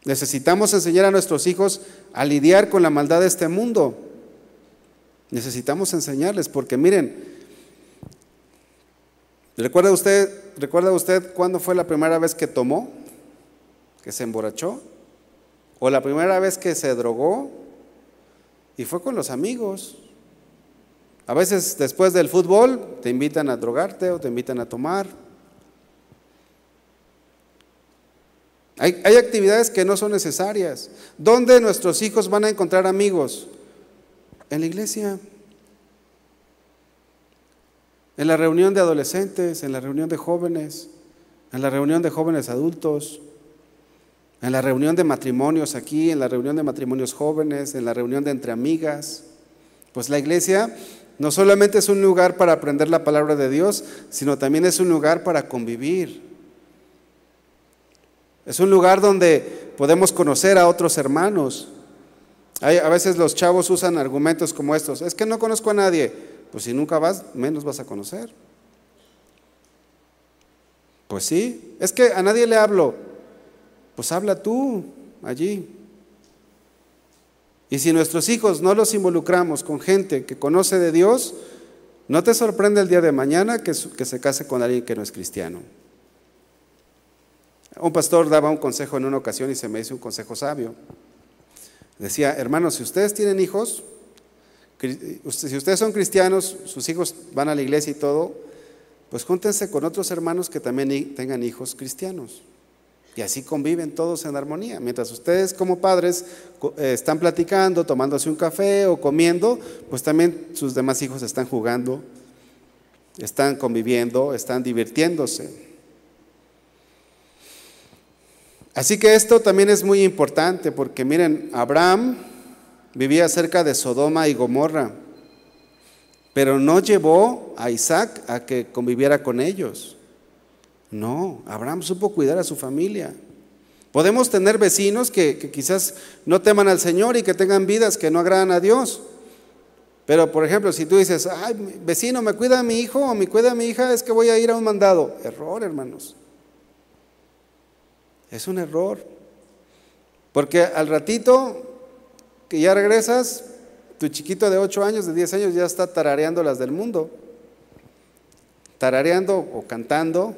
[SPEAKER 1] Necesitamos enseñar a nuestros hijos a lidiar con la maldad de este mundo. Necesitamos enseñarles, porque miren, ¿recuerda usted, ¿recuerda usted cuándo fue la primera vez que tomó? ¿Que se emborrachó? O la primera vez que se drogó y fue con los amigos. A veces después del fútbol te invitan a drogarte o te invitan a tomar. Hay, actividades que no son necesarias. ¿Dónde nuestros hijos van a encontrar amigos? En la iglesia. En la reunión de adolescentes, en la reunión de jóvenes, en la reunión de jóvenes adultos en la reunión de matrimonios aquí, en la reunión de matrimonios jóvenes, en la reunión de entre amigas. Pues la iglesia no solamente es un lugar para aprender la palabra de Dios, sino también es un lugar para convivir. Es un lugar donde podemos conocer a otros hermanos. a veces los chavos usan argumentos como estos. Es que no conozco a nadie. Pues si nunca vas, menos vas a conocer. Pues sí. Es que a nadie le hablo. Pues habla tú allí. Y si nuestros hijos no los involucramos con gente que conoce de Dios, no te sorprende el día de mañana que, que se case con alguien que no es cristiano. Un pastor daba un consejo en una ocasión y se me hizo un consejo sabio. Decía, hermanos, si ustedes tienen hijos, si ustedes son cristianos, sus hijos van a la iglesia y todo, pues júntense con otros hermanos que también tengan hijos cristianos. Y así conviven todos en armonía. Mientras ustedes como padres eh, están platicando, tomándose un café o comiendo, pues también sus demás hijos están jugando, están conviviendo, están divirtiéndose. Así que esto también es muy importante porque miren, Abraham vivía cerca de Sodoma y Gomorra, pero no llevó a Isaac a que conviviera con ellos. No, Abraham supo cuidar a su familia. Podemos tener vecinos que, quizás no teman al Señor y que tengan vidas que no agradan a Dios. Pero, por ejemplo, si tú dices, ay, vecino, me cuida a mi hijo o me cuida a mi hija, es que voy a ir a un mandado. Error, hermanos. Es un error. Porque al ratito que ya regresas, tu chiquito de 8 años, de 10 años, ya está tarareando las del mundo. Tarareando o cantando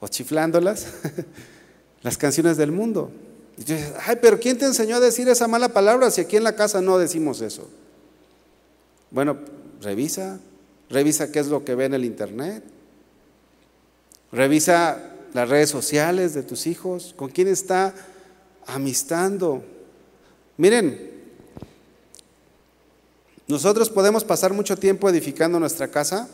[SPEAKER 1] o chiflándolas, *laughs* las canciones del mundo. Y ay, pero ¿quién te enseñó a decir esa mala palabra si aquí en la casa no decimos eso? Bueno, revisa, revisa qué es lo que ve en el internet, revisa las redes sociales de tus hijos, con quién está amistando. Miren, nosotros podemos pasar mucho tiempo edificando nuestra casa.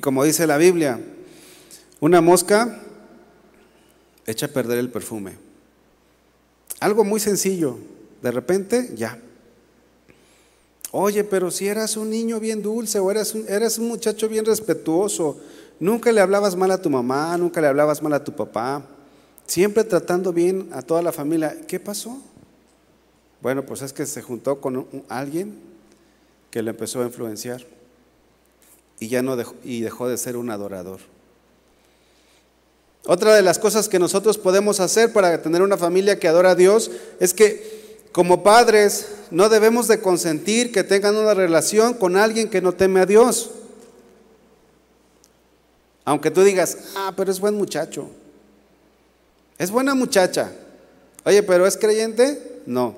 [SPEAKER 1] Como dice la Biblia, una mosca echa a perder el perfume. Algo muy sencillo, de repente ya. Oye, pero si eras un niño bien dulce o eras un, eras un muchacho bien respetuoso, nunca le hablabas mal a tu mamá, nunca le hablabas mal a tu papá, siempre tratando bien a toda la familia. ¿Qué pasó? Bueno, pues es que se juntó con alguien que le empezó a influenciar y ya no dejó, y dejó de ser un adorador. Otra de las cosas que nosotros podemos hacer para tener una familia que adora a Dios es que como padres no debemos de consentir que tengan una relación con alguien que no teme a Dios. Aunque tú digas, ah, pero es buen muchacho. Es buena muchacha. Oye, pero ¿es creyente? No.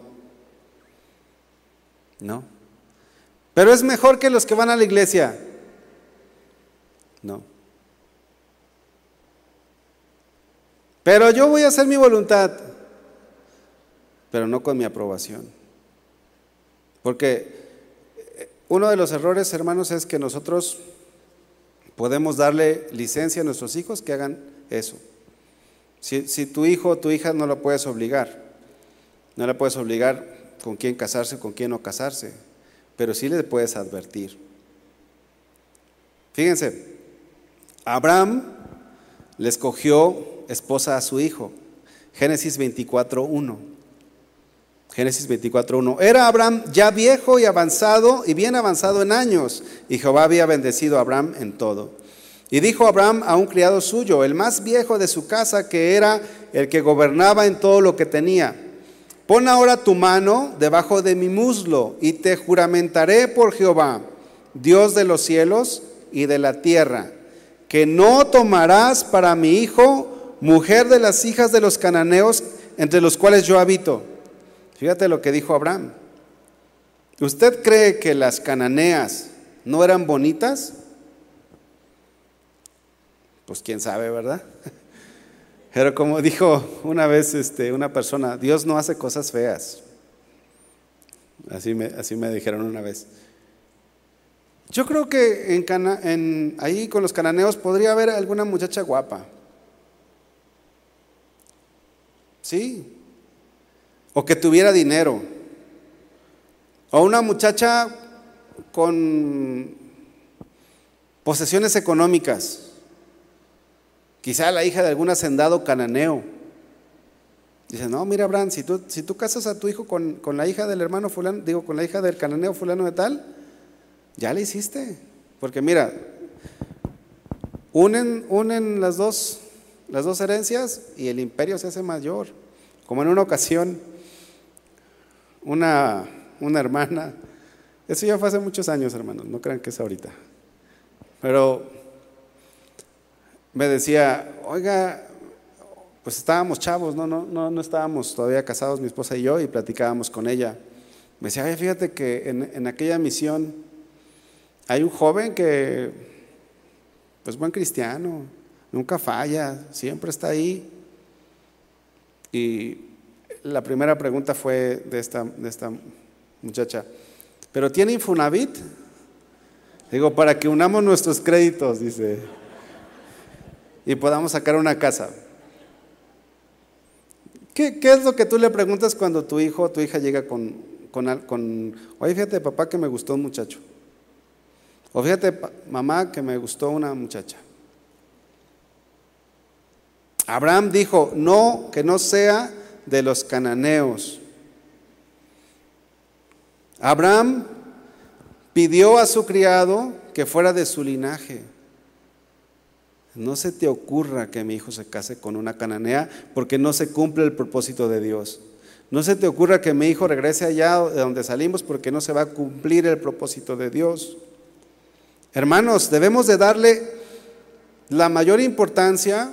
[SPEAKER 1] No. Pero es mejor que los que van a la iglesia. No. Pero yo voy a hacer mi voluntad, pero no con mi aprobación. Porque eh, uno de los errores, hermanos, es que nosotros podemos darle licencia a nuestros hijos que hagan eso. Si, tu hijo o tu hija no lo puedes obligar, no le puedes obligar con quién casarse, con quién no casarse, pero sí le puedes advertir. Fíjense, Abraham le escogió esposa a su hijo. Génesis 24.1. Génesis 24.1. Era Abraham ya viejo y avanzado y bien avanzado en años, y Jehová había bendecido a Abraham en todo. Y dijo Abraham a un criado suyo, el más viejo de su casa, que era el que gobernaba en todo lo que tenía, pon ahora tu mano debajo de mi muslo y te juramentaré por Jehová, Dios de los cielos y de la tierra, que no tomarás para mi hijo mujer de las hijas de los cananeos entre los cuales yo habito. Fíjate lo que dijo Abraham. ¿Usted cree que las cananeas no eran bonitas? Pues quién sabe, ¿verdad? *laughs* Pero como dijo una vez este, una persona, Dios no hace cosas feas. Así me, así me dijeron una vez. Yo creo que en, ahí con los cananeos podría haber alguna muchacha guapa. Sí. O que tuviera dinero. O una muchacha con posesiones económicas. Quizá la hija de algún hacendado cananeo. Dice, no, mira, Abraham, si tú, si tú casas a tu hijo con, la hija del hermano fulano, digo, con la hija del cananeo fulano de tal, ya le hiciste. Porque mira, unen, unen las, dos, las dos herencias y el imperio se hace mayor. Como en una ocasión, una, una hermana, eso ya fue hace muchos años, hermanos, no crean que es ahorita. Pero me decía, oiga, pues estábamos chavos, no, no, no, no estábamos todavía casados mi esposa y yo y platicábamos con ella. Me decía, oye, fíjate que en, en aquella misión hay un joven que, pues buen cristiano, nunca falla, siempre está ahí. Y la primera pregunta fue de esta, de esta muchacha, ¿pero tiene Infonavit? Digo, para que unamos nuestros créditos, dice y podamos sacar una casa. ¿Qué, es lo que tú le preguntas cuando tu hijo o tu hija llega con, con, con, oye, fíjate papá que me gustó un muchacho? O fíjate mamá que me gustó una muchacha. Abraham dijo, no, que no sea de los cananeos. Abraham pidió a su criado que fuera de su linaje. No se te ocurra que mi hijo se case con una cananea porque no se cumple el propósito de Dios. No se te ocurra que mi hijo regrese allá de donde salimos porque no se va a cumplir el propósito de Dios. Hermanos, debemos de darle la mayor importancia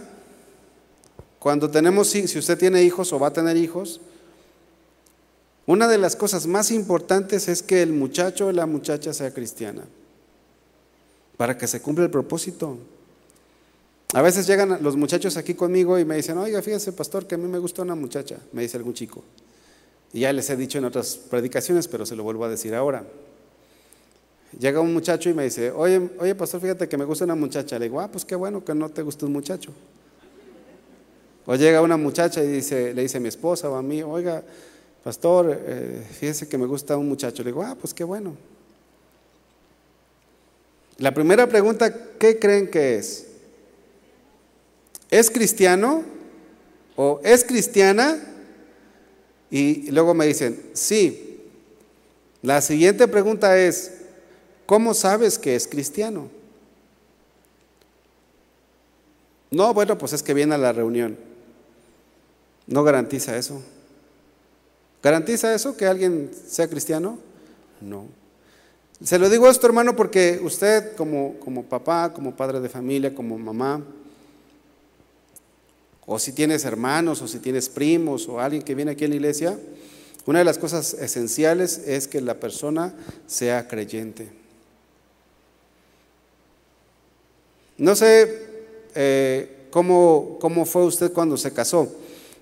[SPEAKER 1] cuando tenemos, si usted tiene hijos o va a tener hijos, una de las cosas más importantes es que el muchacho o la muchacha sea cristiana, para que se cumpla el propósito. A veces llegan los muchachos aquí conmigo y me dicen, oiga, fíjese, pastor, que a mí me gusta una muchacha, me dice algún chico. Y ya les he dicho en otras predicaciones, pero se lo vuelvo a decir ahora. Llega un muchacho y me dice, oye, oye, pastor, fíjate que me gusta una muchacha. Le digo, ah, pues qué bueno que no te guste un muchacho. O llega una muchacha y dice, le dice a mi esposa o a mí, oiga, pastor, eh, fíjese que me gusta un muchacho. Le digo, ah, pues qué bueno. La primera pregunta, ¿qué creen que es? ¿Es cristiano? ¿O es cristiana? Y luego me dicen, sí. La siguiente pregunta es, ¿cómo sabes que es cristiano? No, bueno, pues es que viene a la reunión. No garantiza eso. ¿Garantiza eso que alguien sea cristiano? No. Se lo digo esto, hermano, porque usted como, como papá, como padre de familia, como mamá, o si tienes hermanos, o si tienes primos, o alguien que viene aquí en la iglesia, una de las cosas esenciales es que la persona sea creyente. No sé eh, cómo, cómo fue usted cuando se casó,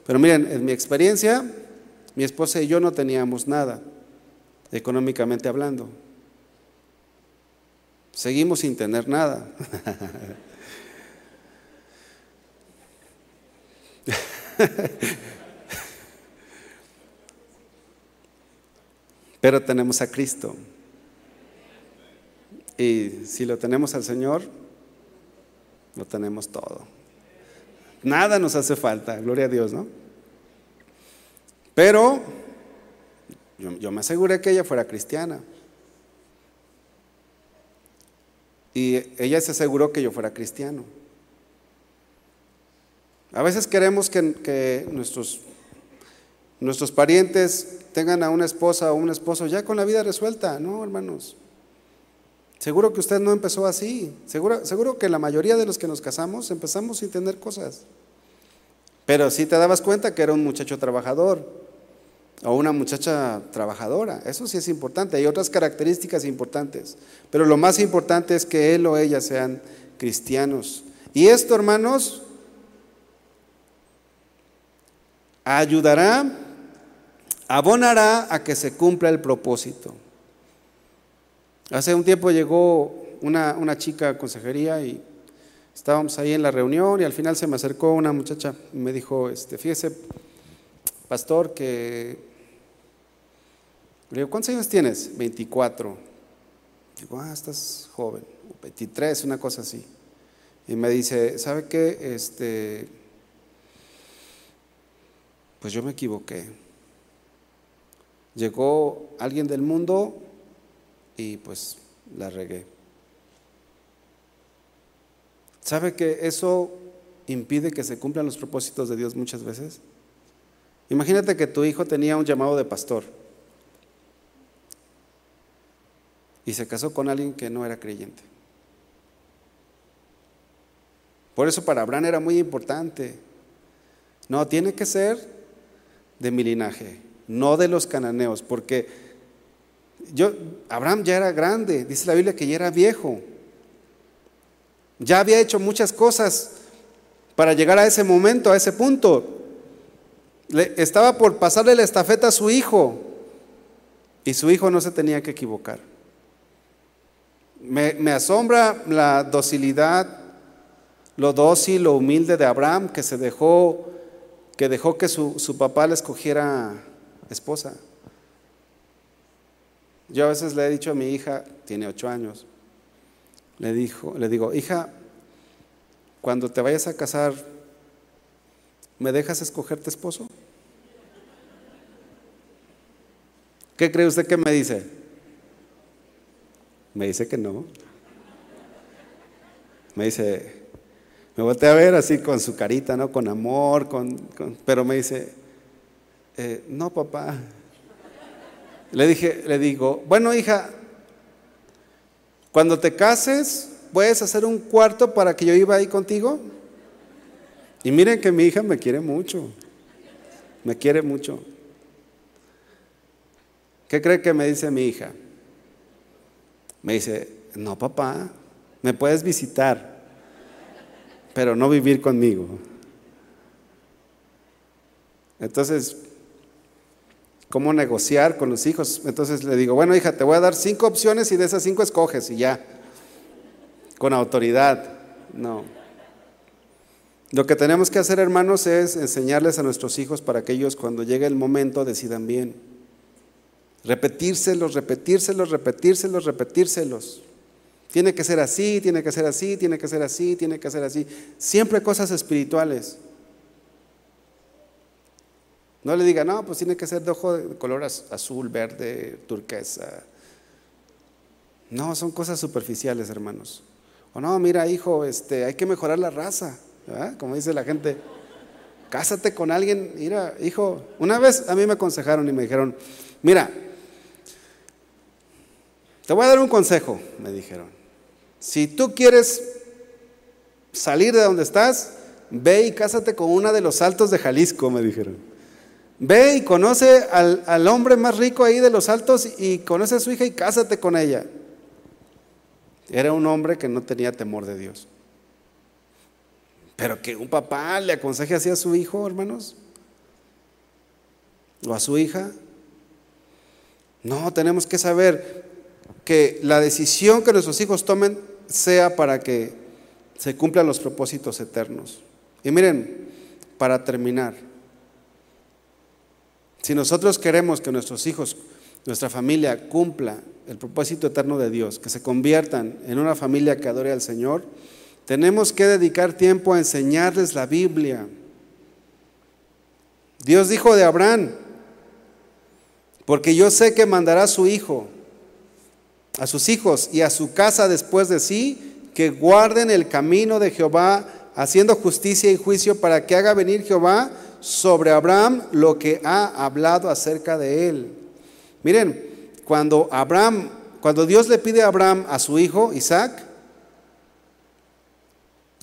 [SPEAKER 1] pero miren, en mi experiencia, mi esposa y yo no teníamos nada, económicamente hablando. Seguimos sin tener nada. *laughs* Pero tenemos a Cristo. Y si lo tenemos al Señor, lo tenemos todo. Nada nos hace falta, gloria a Dios, ¿no? Pero yo, me aseguré que ella fuera cristiana. Y ella se aseguró que yo fuera cristiano. A veces queremos que, nuestros, nuestros parientes tengan a una esposa o un esposo ya con la vida resuelta. No, hermanos. Seguro que usted no empezó así. Seguro, seguro que la mayoría de los que nos casamos empezamos sin tener cosas. Pero sí te dabas cuenta que era un muchacho trabajador o una muchacha trabajadora. Eso sí es importante. Hay otras características importantes. Pero lo más importante es que él o ella sean cristianos. Y esto, hermanos, ayudará, abonará a que se cumpla el propósito. Hace un tiempo llegó una, una chica a consejería y estábamos ahí en la reunión y al final se me acercó una muchacha y me dijo, este, fíjese, pastor, que... Le digo, ¿cuántos años tienes? 24. Digo, ah, estás joven. 23, una cosa así. Y me dice, ¿sabe qué? Este, pues yo me equivoqué. Llegó alguien del mundo y pues la regué. ¿Sabe que eso impide que se cumplan los propósitos de Dios muchas veces? Imagínate que tu hijo tenía un llamado de pastor y se casó con alguien que no era creyente. Por eso para Abraham era muy importante. No, tiene que ser de mi linaje, no de los cananeos, porque yo, Abraham ya era grande, dice la Biblia que ya era viejo, ya había hecho muchas cosas para llegar a ese momento, a ese punto. Le, estaba por pasarle la estafeta a su hijo y su hijo no se tenía que equivocar. Me, me asombra la docilidad, lo dócil, lo humilde de Abraham que se dejó que dejó que su, papá le escogiera esposa. Yo a veces le he dicho a mi hija, tiene ocho años, le, dijo, le digo, hija, cuando te vayas a casar, ¿me dejas escogerte esposo? ¿Qué cree usted que me dice? Me dice que no. Me dice, me volteé a ver así con su carita, ¿no? Con amor, con, pero me dice, eh, no, papá. Le dije, le digo, bueno, hija, cuando te cases, ¿puedes hacer un cuarto para que yo iba ahí contigo? Y miren que mi hija me quiere mucho, me quiere mucho. ¿Qué cree que me dice mi hija? Me dice, no papá, me puedes visitar, pero no vivir conmigo. Entonces, ¿cómo negociar con los hijos? Entonces le digo, bueno hija, te voy a dar cinco opciones y de esas cinco escoges y ya, con autoridad. No. Lo que tenemos que hacer, hermanos, es enseñarles a nuestros hijos para que ellos cuando llegue el momento decidan bien. Repetírselos, repetírselos, repetírselos, repetírselos. Tiene que ser así, tiene que ser así, tiene que ser así, tiene que ser así. Siempre cosas espirituales. No le diga, no, pues tiene que ser de ojo de color azul, verde, turquesa. No, son cosas superficiales, hermanos. O no, mira, hijo, este, hay que mejorar la raza, como dice la gente. Cásate con alguien, mira, hijo. Una vez a mí me aconsejaron y me dijeron, mira, te voy a dar un consejo, me dijeron. Si tú quieres salir de donde estás, ve y cásate con una de los altos de Jalisco, me dijeron. Ve y conoce al, al, hombre más rico ahí de los altos y conoce a su hija y cásate con ella. Era un hombre que no tenía temor de Dios. Pero que un papá le aconseje así a su hijo, hermanos, o a su hija. No, tenemos que saber que la decisión que nuestros hijos tomen sea para que se cumplan los propósitos eternos. Y miren, para terminar, si nosotros queremos que nuestros hijos, nuestra familia cumpla el propósito eterno de Dios, que se conviertan en una familia que adore al Señor, tenemos que dedicar tiempo a enseñarles la Biblia. Dios dijo de Abraham, porque yo sé que mandará a su hijo a sus hijos y a su casa después de sí, que guarden el camino de Jehová, haciendo justicia y juicio para que haga venir Jehová sobre Abraham lo que ha hablado acerca de él. Miren, cuando Abraham, cuando Dios le pide a Abraham a su hijo Isaac,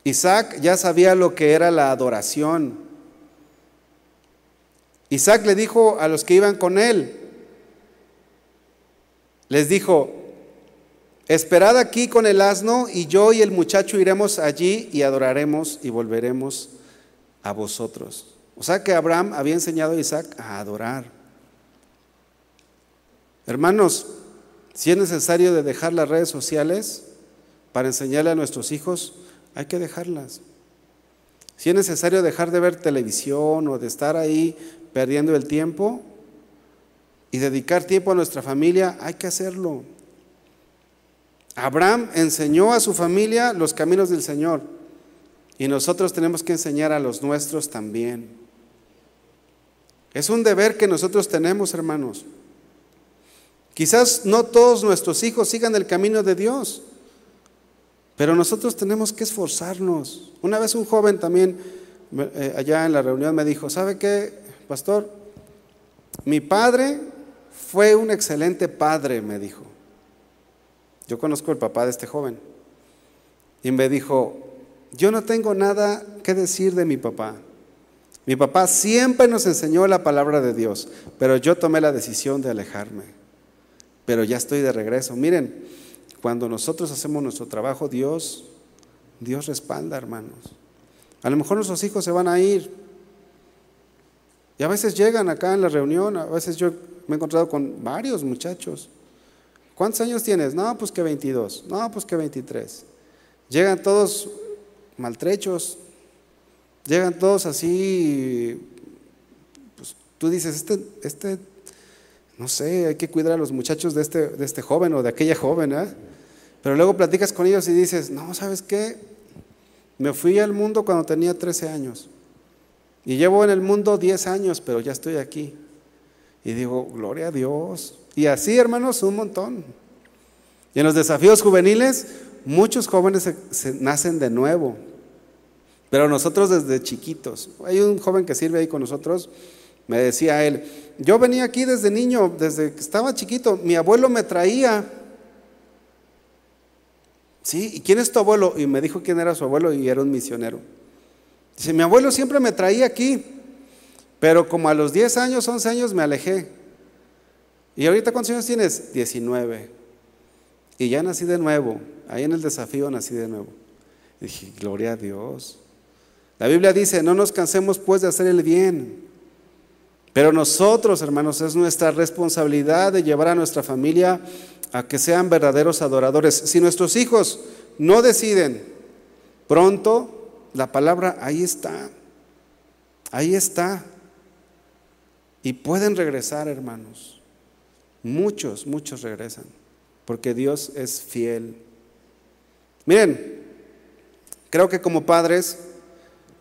[SPEAKER 1] Isaac ya sabía lo que era la adoración. Isaac le dijo a los que iban con él, les dijo, Esperad aquí con el asno y yo y el muchacho iremos allí y adoraremos y volveremos a vosotros. O sea que Abraham había enseñado a Isaac a adorar. Hermanos, si es necesario de dejar las redes sociales para enseñarle a nuestros hijos, hay que dejarlas. Si es necesario dejar de ver televisión o de estar ahí perdiendo el tiempo y dedicar tiempo a nuestra familia, hay que hacerlo. Abraham enseñó a su familia los caminos del Señor y nosotros tenemos que enseñar a los nuestros también. Es un deber que nosotros tenemos, hermanos. Quizás no todos nuestros hijos sigan el camino de Dios, pero nosotros tenemos que esforzarnos. Una vez un joven también eh, allá en la reunión me dijo, ¿sabe qué, pastor? Mi padre fue un excelente padre, me dijo. Yo conozco el papá de este joven. Y me dijo, yo no tengo nada que decir de mi papá. Mi papá siempre nos enseñó la palabra de Dios, pero yo tomé la decisión de alejarme. Pero ya estoy de regreso. Miren, cuando nosotros hacemos nuestro trabajo, Dios, Dios respalda, hermanos. A lo mejor nuestros hijos se van a ir. Y a veces llegan acá en la reunión, a veces yo me he encontrado con varios muchachos ¿Cuántos años tienes? No, pues que 22. No, pues que 23. Llegan todos maltrechos. Llegan todos así. Pues tú dices, este, este, no sé, hay que cuidar a los muchachos de este, de este joven o de aquella joven, ¿eh? Pero luego platicas con ellos y dices, no, ¿sabes qué? Me fui al mundo cuando tenía 13 años. Y llevo en el mundo 10 años, pero ya estoy aquí. Y digo, gloria a Dios. Y así, hermanos, un montón. Y en los desafíos juveniles, muchos jóvenes se, nacen de nuevo. Pero nosotros desde chiquitos. Hay un joven que sirve ahí con nosotros, me decía él, yo venía aquí desde niño, desde que estaba chiquito, mi abuelo me traía. Sí, ¿y quién es tu abuelo? Y me dijo quién era su abuelo y era un misionero. Dice, mi abuelo siempre me traía aquí, pero como a los 10 años, 11 años me alejé. ¿Y ahorita cuántos años tienes? 19. Y ya nací de nuevo. Ahí en el desafío nací de nuevo. Y dije, gloria a Dios. La Biblia dice, no nos cansemos pues de hacer el bien. Pero nosotros, hermanos, es nuestra responsabilidad de llevar a nuestra familia a que sean verdaderos adoradores. Si nuestros hijos no deciden pronto, la palabra ahí está. Ahí está. Y pueden regresar, hermanos. Muchos, muchos regresan, porque Dios es fiel. Miren, creo que como padres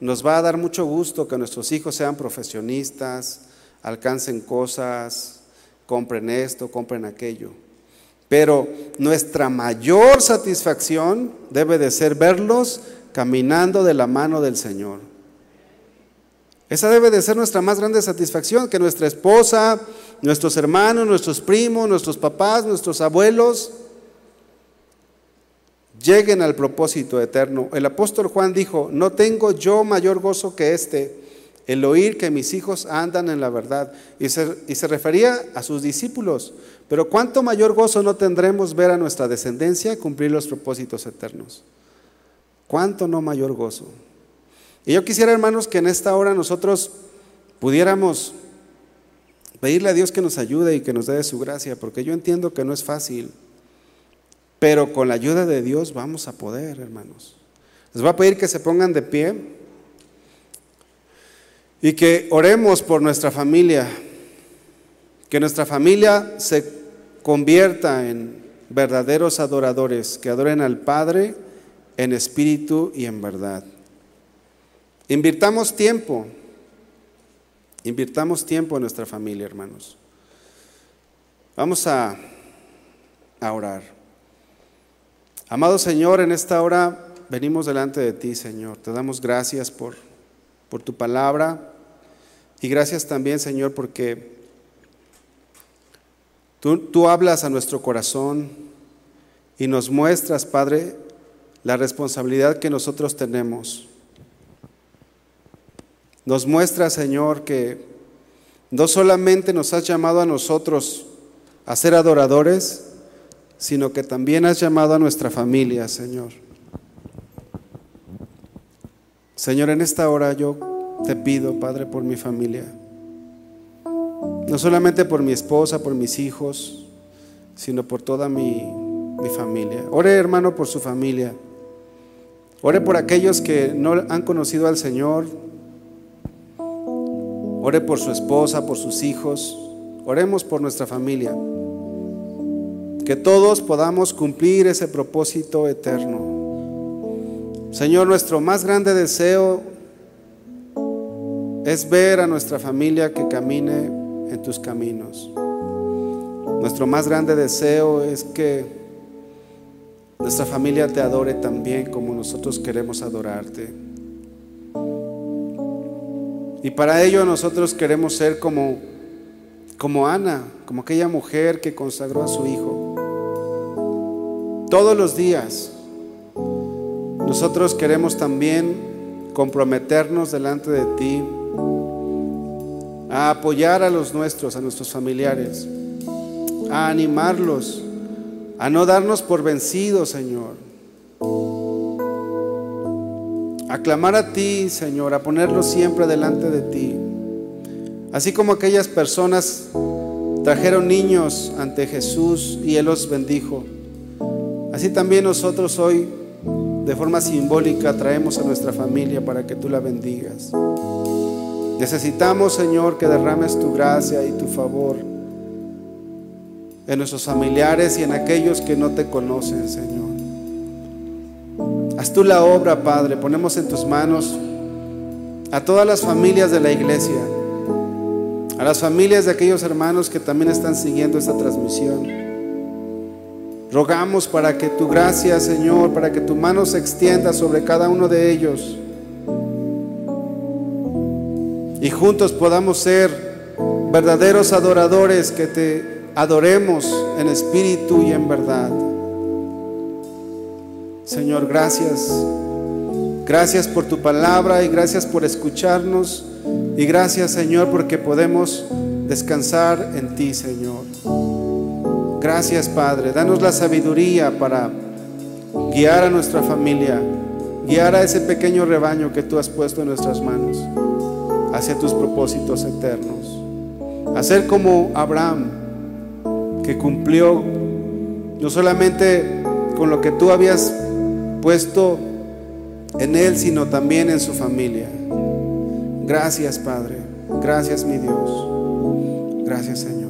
[SPEAKER 1] nos va a dar mucho gusto que nuestros hijos sean profesionistas, alcancen cosas, compren esto, compren aquello. Pero nuestra mayor satisfacción debe de ser verlos caminando de la mano del Señor. Esa debe de ser nuestra más grande satisfacción, que nuestra esposa, nuestros hermanos, nuestros primos, nuestros papás, nuestros abuelos lleguen al propósito eterno. El apóstol Juan dijo, no tengo yo mayor gozo que este, el oír que mis hijos andan en la verdad. Y se, y se refería a sus discípulos. Pero cuánto mayor gozo no tendremos ver a nuestra descendencia cumplir los propósitos eternos. ¿Cuánto no mayor gozo? Y yo quisiera, hermanos, que en esta hora nosotros pudiéramos pedirle a Dios que nos ayude y que nos dé su gracia, porque yo entiendo que no es fácil, pero con la ayuda de Dios vamos a poder, hermanos. Les voy a pedir que se pongan de pie y que oremos por nuestra familia, que nuestra familia se convierta en verdaderos adoradores, que adoren al Padre, en espíritu y en verdad. Invirtamos tiempo, invirtamos tiempo en nuestra familia, hermanos. Vamos a, a orar. Amado Señor, en esta hora venimos delante de ti, Señor. Te damos gracias por, por tu palabra y gracias también, Señor, porque tú, tú hablas a nuestro corazón y nos muestras, Padre, la responsabilidad que nosotros tenemos. Nos muestra, Señor, que no solamente nos has llamado a nosotros a ser adoradores, sino que también has llamado a nuestra familia, Señor. Señor, en esta hora yo te pido, Padre, por mi familia. No solamente por mi esposa, por mis hijos, sino por toda mi, mi familia. Ore, hermano, por su familia. Ore por aquellos que no han conocido al Señor. Ore por su esposa, por sus hijos. Oremos por nuestra familia. Que todos podamos cumplir ese propósito eterno. Señor, nuestro más grande deseo es ver a nuestra familia que camine en tus caminos. Nuestro más grande deseo es que nuestra familia te adore también como nosotros queremos adorarte. Y para ello nosotros queremos ser como, como Ana, como aquella mujer que consagró a su hijo. Todos los días nosotros queremos también comprometernos delante de ti a apoyar a los nuestros, a nuestros familiares, a animarlos a no darnos por vencidos, Señor. A clamar a ti, Señor, a ponerlo siempre delante de ti. Así como aquellas personas trajeron niños ante Jesús y Él los bendijo. Así también nosotros hoy, de forma simbólica, traemos a nuestra familia para que tú la bendigas. Necesitamos, Señor, que derrames tu gracia y tu favor en nuestros familiares y en aquellos que no te conocen, Señor. Haz tú la obra, Padre. Ponemos en tus manos a todas las familias de la iglesia, a las familias de aquellos hermanos que también están siguiendo esta transmisión. Rogamos para que tu gracia, Señor, para que tu mano se extienda sobre cada uno de ellos y juntos podamos ser verdaderos adoradores que te adoremos en espíritu y en verdad. Señor, gracias. Gracias por tu palabra y gracias por escucharnos. Y gracias, Señor, porque podemos descansar en ti, Señor. Gracias, Padre. Danos la sabiduría para guiar a nuestra familia, guiar a ese pequeño rebaño que tú has puesto en nuestras manos hacia tus propósitos eternos. Hacer como Abraham, que cumplió no solamente con lo que tú habías puesto en él, sino también en su familia. Gracias, Padre. Gracias, mi Dios. Gracias, Señor.